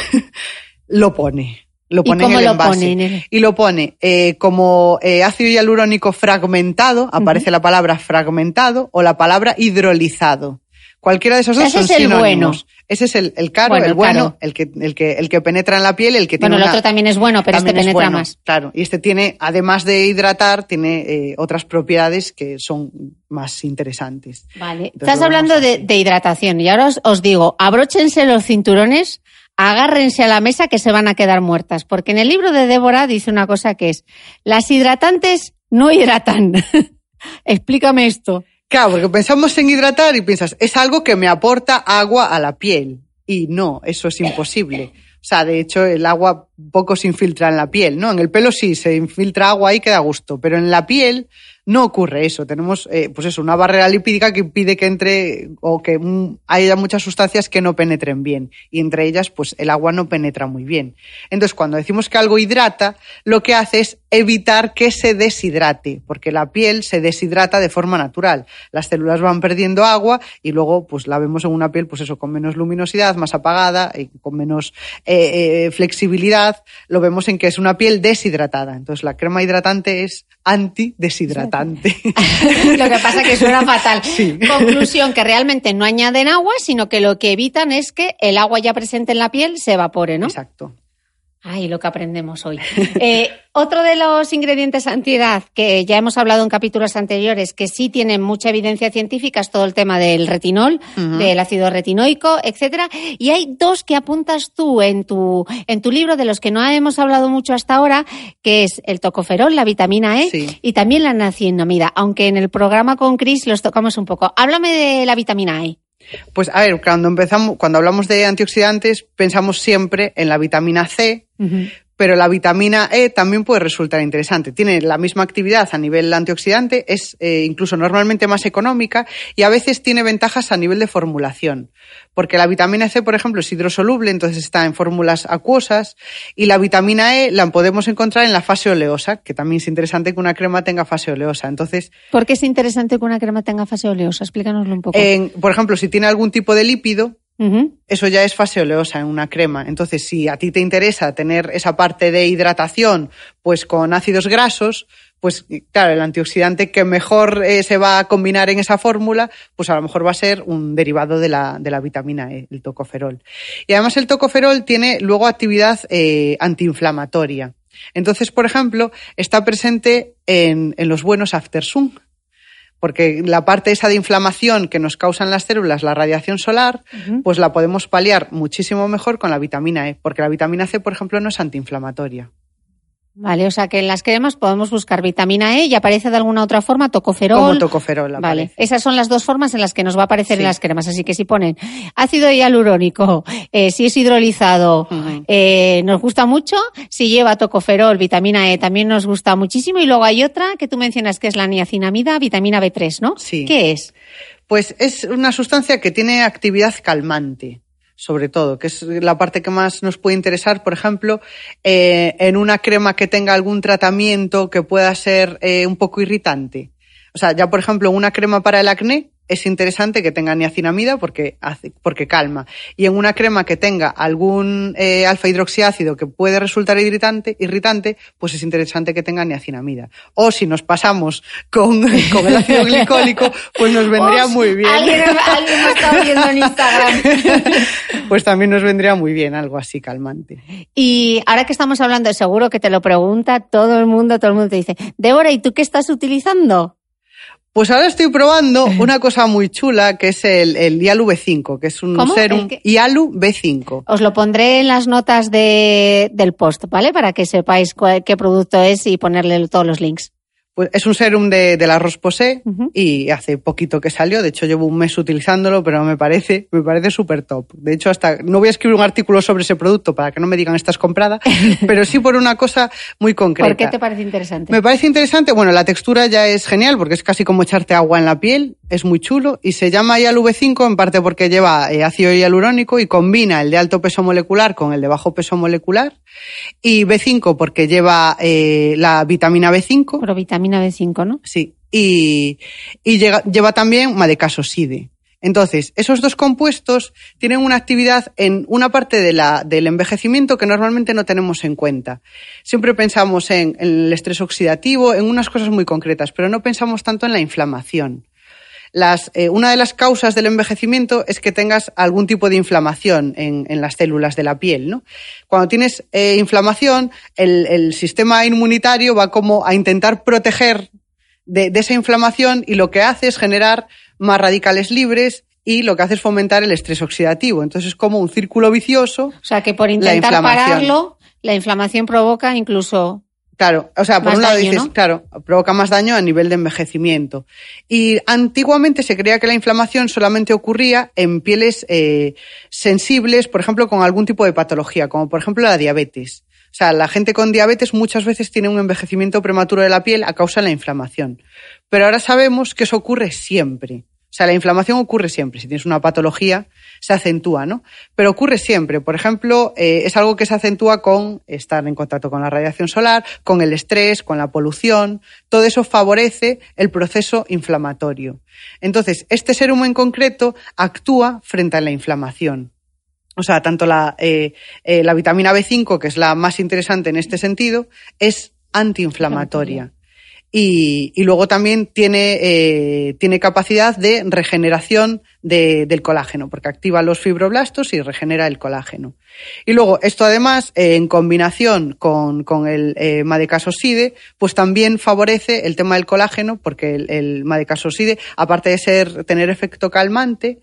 lo pone. Lo pone ¿Y cómo en el lo envase. pone en el... Y lo pone eh, como eh, ácido hialurónico fragmentado, aparece uh -huh. la palabra fragmentado o la palabra hidrolizado. Cualquiera de esos dos Ese son es el sinónimos. bueno. Ese es el, el caro, Bueno, el el bueno, caro. el que, el que, el que penetra en la piel, el que Bueno, tiene el una- otro también es bueno, pero este es penetra bueno, más. Claro, y este tiene, además de hidratar, tiene eh, otras propiedades que son más interesantes. Vale. Entonces Estás hablando de hidratación y ahora os, os digo, abróchense los cinturones, agárrense a la mesa que se van a quedar muertas, porque en el libro de Débora dice una cosa que es, las hidratantes no hidratan. Explícame esto. Claro, porque pensamos en hidratar y piensas, es algo que me aporta agua a la piel. Y no, eso es imposible. O sea, de hecho, el agua poco se infiltra en la piel, ¿no? En el pelo sí, se infiltra agua y queda gusto, pero en la piel no ocurre eso. Tenemos, eh, pues eso, una barrera lipídica que impide que entre o que mm, haya muchas sustancias que no penetren bien. Y entre ellas, pues el agua no penetra muy bien. Entonces, cuando decimos que algo hidrata, lo que hace es evitar que se deshidrate, porque la piel se deshidrata de forma natural. Las células van perdiendo agua y luego, pues la vemos en una piel, pues eso, con menos luminosidad, más apagada, y con menos eh, eh, flexibilidad. Lo vemos en que es una piel deshidratada. Entonces, la crema hidratante es antideshidratante. Lo que pasa que suena fatal. Sí. Conclusión, que realmente no añaden agua, sino que lo que evitan es que el agua ya presente en la piel se evapore, ¿no? Exacto. Ay, lo que aprendemos hoy. Eh, otro de los ingredientes antiedad que ya hemos hablado en capítulos anteriores, que sí tienen mucha evidencia científica, es todo el tema del retinol, del ácido retinoico, etcétera. Y hay dos que apuntas tú en tu, en tu libro, de los que no hemos hablado mucho hasta ahora, que es el tocoferol, la vitamina E, Sí. y también la naciinamida, aunque en el programa con Chris los tocamos un poco. Háblame de la vitamina E. Pues a ver, cuando empezamos, cuando hablamos de antioxidantes, pensamos siempre en la vitamina C, pero la vitamina E también puede resultar interesante. Tiene la misma actividad a nivel antioxidante, es eh, incluso normalmente más económica y a veces tiene ventajas a nivel de formulación. Porque la vitamina C, por ejemplo, es hidrosoluble, entonces está en fórmulas acuosas y la vitamina E la podemos encontrar en la fase oleosa, que también es interesante que una crema tenga fase oleosa. Entonces, ¿Por qué es interesante que una crema tenga fase oleosa? Explícanoslo un poco. en- por ejemplo, si tiene algún tipo de lípido, Eso ya es fase oleosa en una crema. Entonces, si a ti te interesa tener esa parte de hidratación, pues con ácidos grasos, pues claro, el antioxidante que mejor eh, se va a combinar en esa fórmula, pues a lo mejor va a ser un derivado de la, de la vitamina E, el tocoferol. Y además el tocoferol tiene luego actividad eh, antiinflamatoria. Entonces, por ejemplo, está presente en, en los buenos after sun porque la parte esa de inflamación que nos causan las células, la radiación solar, pues la podemos paliar muchísimo mejor con la vitamina E, porque la vitamina C, por ejemplo, no es antiinflamatoria. Vale, o sea que en las cremas podemos buscar vitamina E y aparece de alguna otra forma tocoferol. Como tocoferol Vale, aparece. esas son las dos formas en las que nos va a aparecer Sí. en las cremas. Así que si ponen ácido hialurónico, eh, si es hidrolizado, eh, nos gusta mucho. Si lleva tocoferol, vitamina E, también nos gusta muchísimo. Y luego hay otra que tú mencionas que es la niacinamida, vitamina B3, ¿no? Sí. ¿Qué es? Pues es una sustancia que tiene actividad calmante, sobre todo, que es la parte que más nos puede interesar, por ejemplo, eh, en una crema que tenga algún tratamiento que pueda ser eh, un poco irritante. O sea, ya por ejemplo, una crema para el acné es interesante que tenga niacinamida porque, hace, porque calma. Y en una crema que tenga algún eh, alfa hidroxiácido que puede resultar irritante, irritante, pues es interesante que tenga niacinamida. O si nos pasamos con, con el ácido glicólico, pues nos vendría muy bien. Alguien, alguien me está viendo en Instagram. pues también nos vendría muy bien algo así calmante. Y ahora que estamos hablando, seguro que te lo pregunta todo el mundo, todo el mundo te dice, Débora, ¿y tú qué estás utilizando? Pues ahora estoy probando una cosa muy chula que es el, el IALU B5, que es un ¿Cómo? serum ¿El qué? IALU B5. Os lo pondré en las notas de, del post, ¿vale? Para que sepáis cuál- qué producto es y ponerle todos los links. Pues es un serum de, de la Roche-Posay y hace poquito que salió. De hecho, llevo un mes utilizándolo, pero me parece, me parece súper top. De hecho, hasta no voy a escribir un artículo sobre ese producto para que no me digan estás comprada, pero sí por una cosa muy concreta. ¿Por qué te parece interesante? Me parece interesante, bueno, la textura ya es genial porque es casi como echarte agua en la piel, es muy chulo y se llama IALV5 en parte porque lleva eh, ácido hialurónico y combina el de alto peso molecular con el de bajo peso molecular y B5 porque lleva eh, la vitamina B5, Pero vitamina B5, ¿no? sí, y, y lleva también madecasoside. Entonces, esos dos compuestos tienen una actividad en una parte de la, del envejecimiento que normalmente no tenemos en cuenta. Siempre pensamos en, en el estrés oxidativo, en unas cosas muy concretas, pero no pensamos tanto en la inflamación. Las, eh, una de las causas del envejecimiento es que tengas algún tipo de inflamación en, en las células de la piel. ¿no? Cuando tienes eh, inflamación, el, el sistema inmunitario va como a intentar proteger de, de esa inflamación y lo que hace es generar más radicales libres y lo que hace es fomentar el estrés oxidativo. Entonces es como un círculo vicioso. O sea, que por intentar pararlo, la inflamación provoca incluso... Claro, o sea, por Más un lado daño, dices, ¿no? claro, provoca más daño a nivel de envejecimiento. Y antiguamente se creía que la inflamación solamente ocurría en pieles eh, sensibles, por ejemplo, con algún tipo de patología, como por ejemplo la diabetes. O sea, la gente con diabetes muchas veces tiene un envejecimiento prematuro de la piel a causa de la inflamación. Pero ahora sabemos que eso ocurre siempre. O sea, la inflamación ocurre siempre. Si tienes una patología, se acentúa, ¿no? Pero ocurre siempre. Por ejemplo, eh, es algo que se acentúa con estar en contacto con la radiación solar, con el estrés, con la polución. Todo eso favorece el proceso inflamatorio. Entonces, este serum en concreto actúa frente a la inflamación. O sea, tanto la, eh, eh, la vitamina B5, que es la más interesante en este sentido, es antiinflamatoria. Y, luego también tiene, eh, tiene capacidad de regeneración de- del colágeno, porque activa los fibroblastos y regenera el colágeno. Y luego, esto además, eh, en combinación con, con el eh, madecasoside, pues también favorece el tema del colágeno, porque el, el madecasoside, aparte de ser, tener efecto calmante,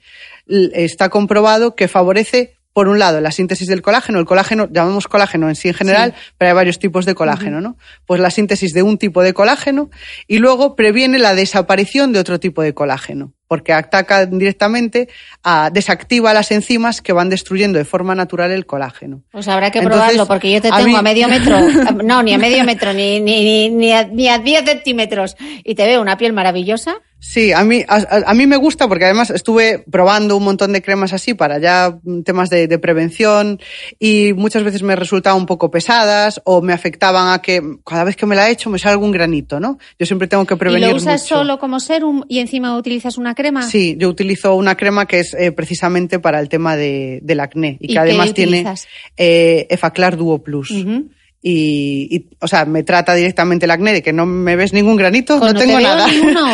está comprobado que favorece por un lado, la síntesis del colágeno. El colágeno, llamamos colágeno en sí en general, pero hay varios tipos de colágeno, ¿no? Pues la síntesis de un tipo de colágeno y luego previene la desaparición de otro tipo de colágeno, porque ataca directamente a, desactiva las enzimas que van destruyendo de forma natural el colágeno. Pues habrá que Entonces, probarlo, porque yo te a tengo mí- a medio metro, no, ni a medio metro, ni, ni, ni, ni a, ni a 10 centímetros, y te veo una piel maravillosa. Sí, a mí, a, a, mí me gusta porque además estuve probando un montón de cremas así para ya temas de, de, prevención y muchas veces me resultaban un poco pesadas o me afectaban a que cada vez que me la he hecho me sale algún granito, ¿no? Yo siempre tengo que prevenir. ¿Y lo usas mucho. solo como serum y encima utilizas una crema? Sí, yo utilizo una crema que es eh, precisamente para el tema de, del acné y, ¿Y que además tiene eh, Efaclar Duo Plus. Uh -huh. Y, y, o sea, me trata directamente el acné de que no me ves ningún granito, Pues no, no tengo te nada.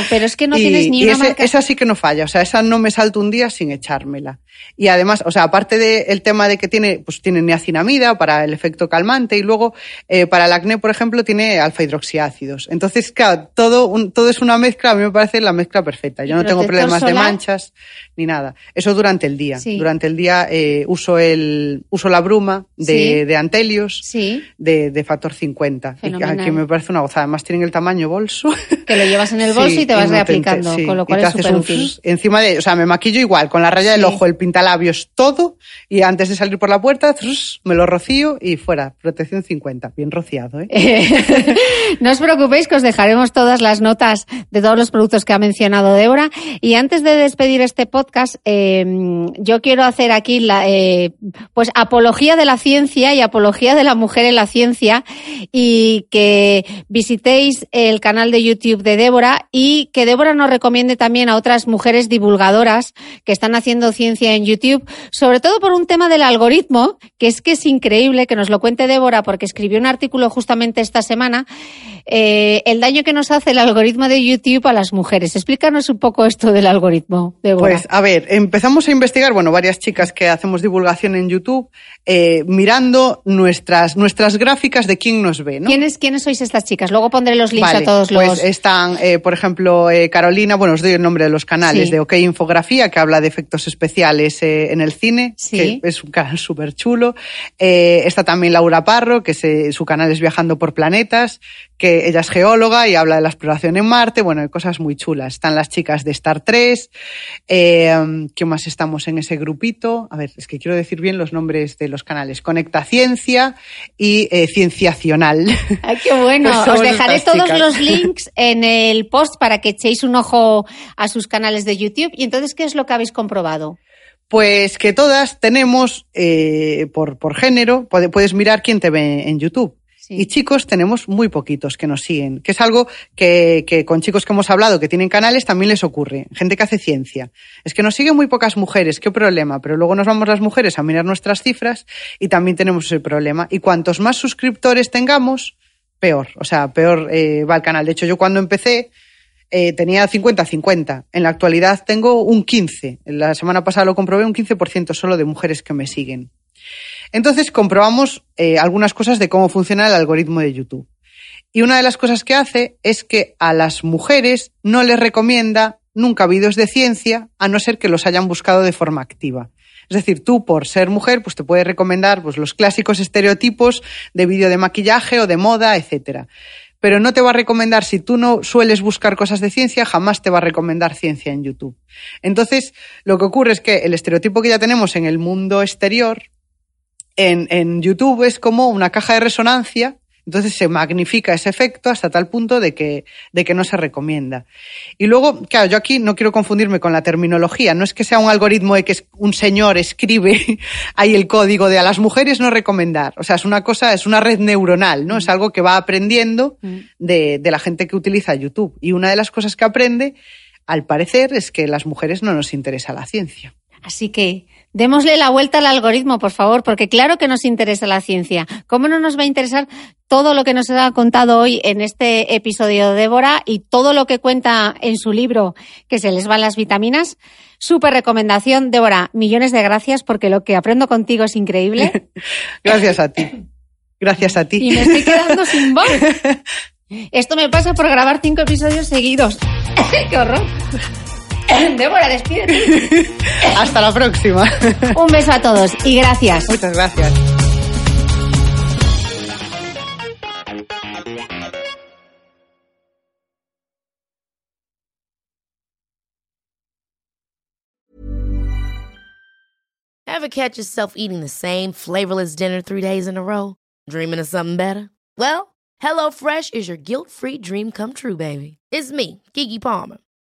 pero es que no y, tienes ni y una ese- marca. Esa sí que no falla, o sea, esa no me salto un día sin echármela. Y además, o sea, aparte del tema de que tiene, pues tiene niacinamida para el efecto calmante y luego eh, para el acné, por ejemplo, tiene alfa hidroxiácidos. Entonces, claro, todo, un- todo es una mezcla, a mí me parece la mezcla perfecta. Yo ¿Y no tengo problemas de manchas ni nada. Eso durante el día. Sí. Durante el día eh, uso el, uso la bruma de, Sí. de Antelios Sí, de, de factor 50. Y Fenomenal. que me parece una gozada. Además tienen el tamaño bolso. que lo llevas en el bolso Sí, y te vas reaplicando, sí. con lo Y cual te es haces un útil. Encima de, o sea, me maquillo igual, con la raya del ojo, el pintalabios, todo, y antes de salir por la puerta, me lo rocío y fuera. Protección 50. Bien rociado, ¿eh? no os preocupéis que os dejaremos todas las notas de todos los productos que ha mencionado Débora. Y antes de despedir este podcast, eh, yo quiero hacer aquí la, eh, pues apología de la ciencia y apología de la mujer en la ciencia y que visitéis el canal de YouTube de Débora y que Débora nos recomiende también a otras mujeres divulgadoras que están haciendo ciencia en YouTube, sobre todo por un tema del algoritmo, que es que es increíble que nos lo cuente Débora porque escribió un artículo justamente esta semana, eh, el daño que nos hace el algoritmo de YouTube a las mujeres. Explícanos un poco esto del algoritmo, Débora. Pues a ver, empezamos a investigar, bueno, varias chicas que hacemos divulgación en YouTube, eh, mirando nuestras, nuestras gráficas de quién nos ve, ¿no? ¿Quiénes, ¿Quiénes sois estas chicas? Luego pondré los links Vale, a todos los... Pues están, eh, por ejemplo, eh, Carolina, bueno, os doy el nombre de los canales, Sí. de OK Infografía, que habla de efectos especiales eh, en el cine, Sí. que es un canal súper chulo. Está también Laura Parro, que se- su canal es Viajando por Planetas, que ella es geóloga y habla de la exploración en Marte, bueno, de cosas muy chulas. Están las chicas de Star 3, eh, ¿qué más estamos en ese grupito? A ver, es que quiero decir bien los nombres de los canales. Conecta Ciencia y eh, Cienciacional. Ay, qué bueno. Pues Os dejaré todos los links en el post para que echéis un ojo a sus canales de YouTube. Y entonces, ¿qué es lo que habéis comprobado? Pues que todas tenemos, eh, por, por género, puede- puedes mirar quién te ve en YouTube. Y chicos tenemos muy poquitos que nos siguen, que es algo que, que con chicos que hemos hablado que tienen canales también les ocurre, gente que hace ciencia. Es que nos siguen muy pocas mujeres, qué problema, pero luego nos vamos las mujeres a mirar nuestras cifras y también tenemos ese problema. Y cuantos más suscriptores tengamos, peor, o sea, peor eh, va el canal. De hecho, yo cuando empecé eh, tenía 50-50. En la actualidad tengo un 15. La semana pasada lo comprobé, un 15% solo de mujeres que me siguen. Entonces comprobamos eh, algunas cosas de cómo funciona el algoritmo de YouTube. Y una de las cosas que hace es que a las mujeres no les recomienda nunca vídeos de ciencia, a no ser que los hayan buscado de forma activa. Es decir, tú por ser mujer, pues te puede recomendar pues, los clásicos estereotipos de vídeo de maquillaje o de moda, etcétera. Pero no te va a recomendar, si tú no sueles buscar cosas de ciencia, jamás te va a recomendar ciencia en YouTube. Entonces, lo que ocurre es que el estereotipo que ya tenemos en el mundo exterior, en, en YouTube es como una caja de resonancia, entonces se magnifica ese efecto hasta tal punto de que, de que no se recomienda. Y luego, claro, yo aquí no quiero confundirme con la terminología, no es que sea un algoritmo de que un señor escribe ahí el código de a las mujeres no recomendar, o sea, es una cosa, es una red neuronal, ¿no? Es algo que va aprendiendo de, de la gente que utiliza YouTube. Y una de las cosas que aprende, al parecer, es que las mujeres no nos interesa la ciencia. Así que démosle la vuelta al algoritmo, por favor, porque claro que nos interesa la ciencia. ¿Cómo no nos va a interesar todo lo que nos ha contado hoy en este episodio de Débora y todo lo que cuenta en su libro que se les van las vitaminas? Súper recomendación, Débora. Millones de gracias porque lo que aprendo contigo es increíble Gracias a ti. Gracias a ti. y me estoy quedando sin voz. Esto me pasa por grabar cinco episodios seguidos. ¡Qué horror! Débora, despídete. Hasta la próxima. Un beso a todos y gracias. Muchas gracias. Ever catch yourself eating the same flavorless dinner three days in a row? Dreaming of something better? Well, HelloFresh is your guilt free dream come true, baby. It's me, Kiki Palmer.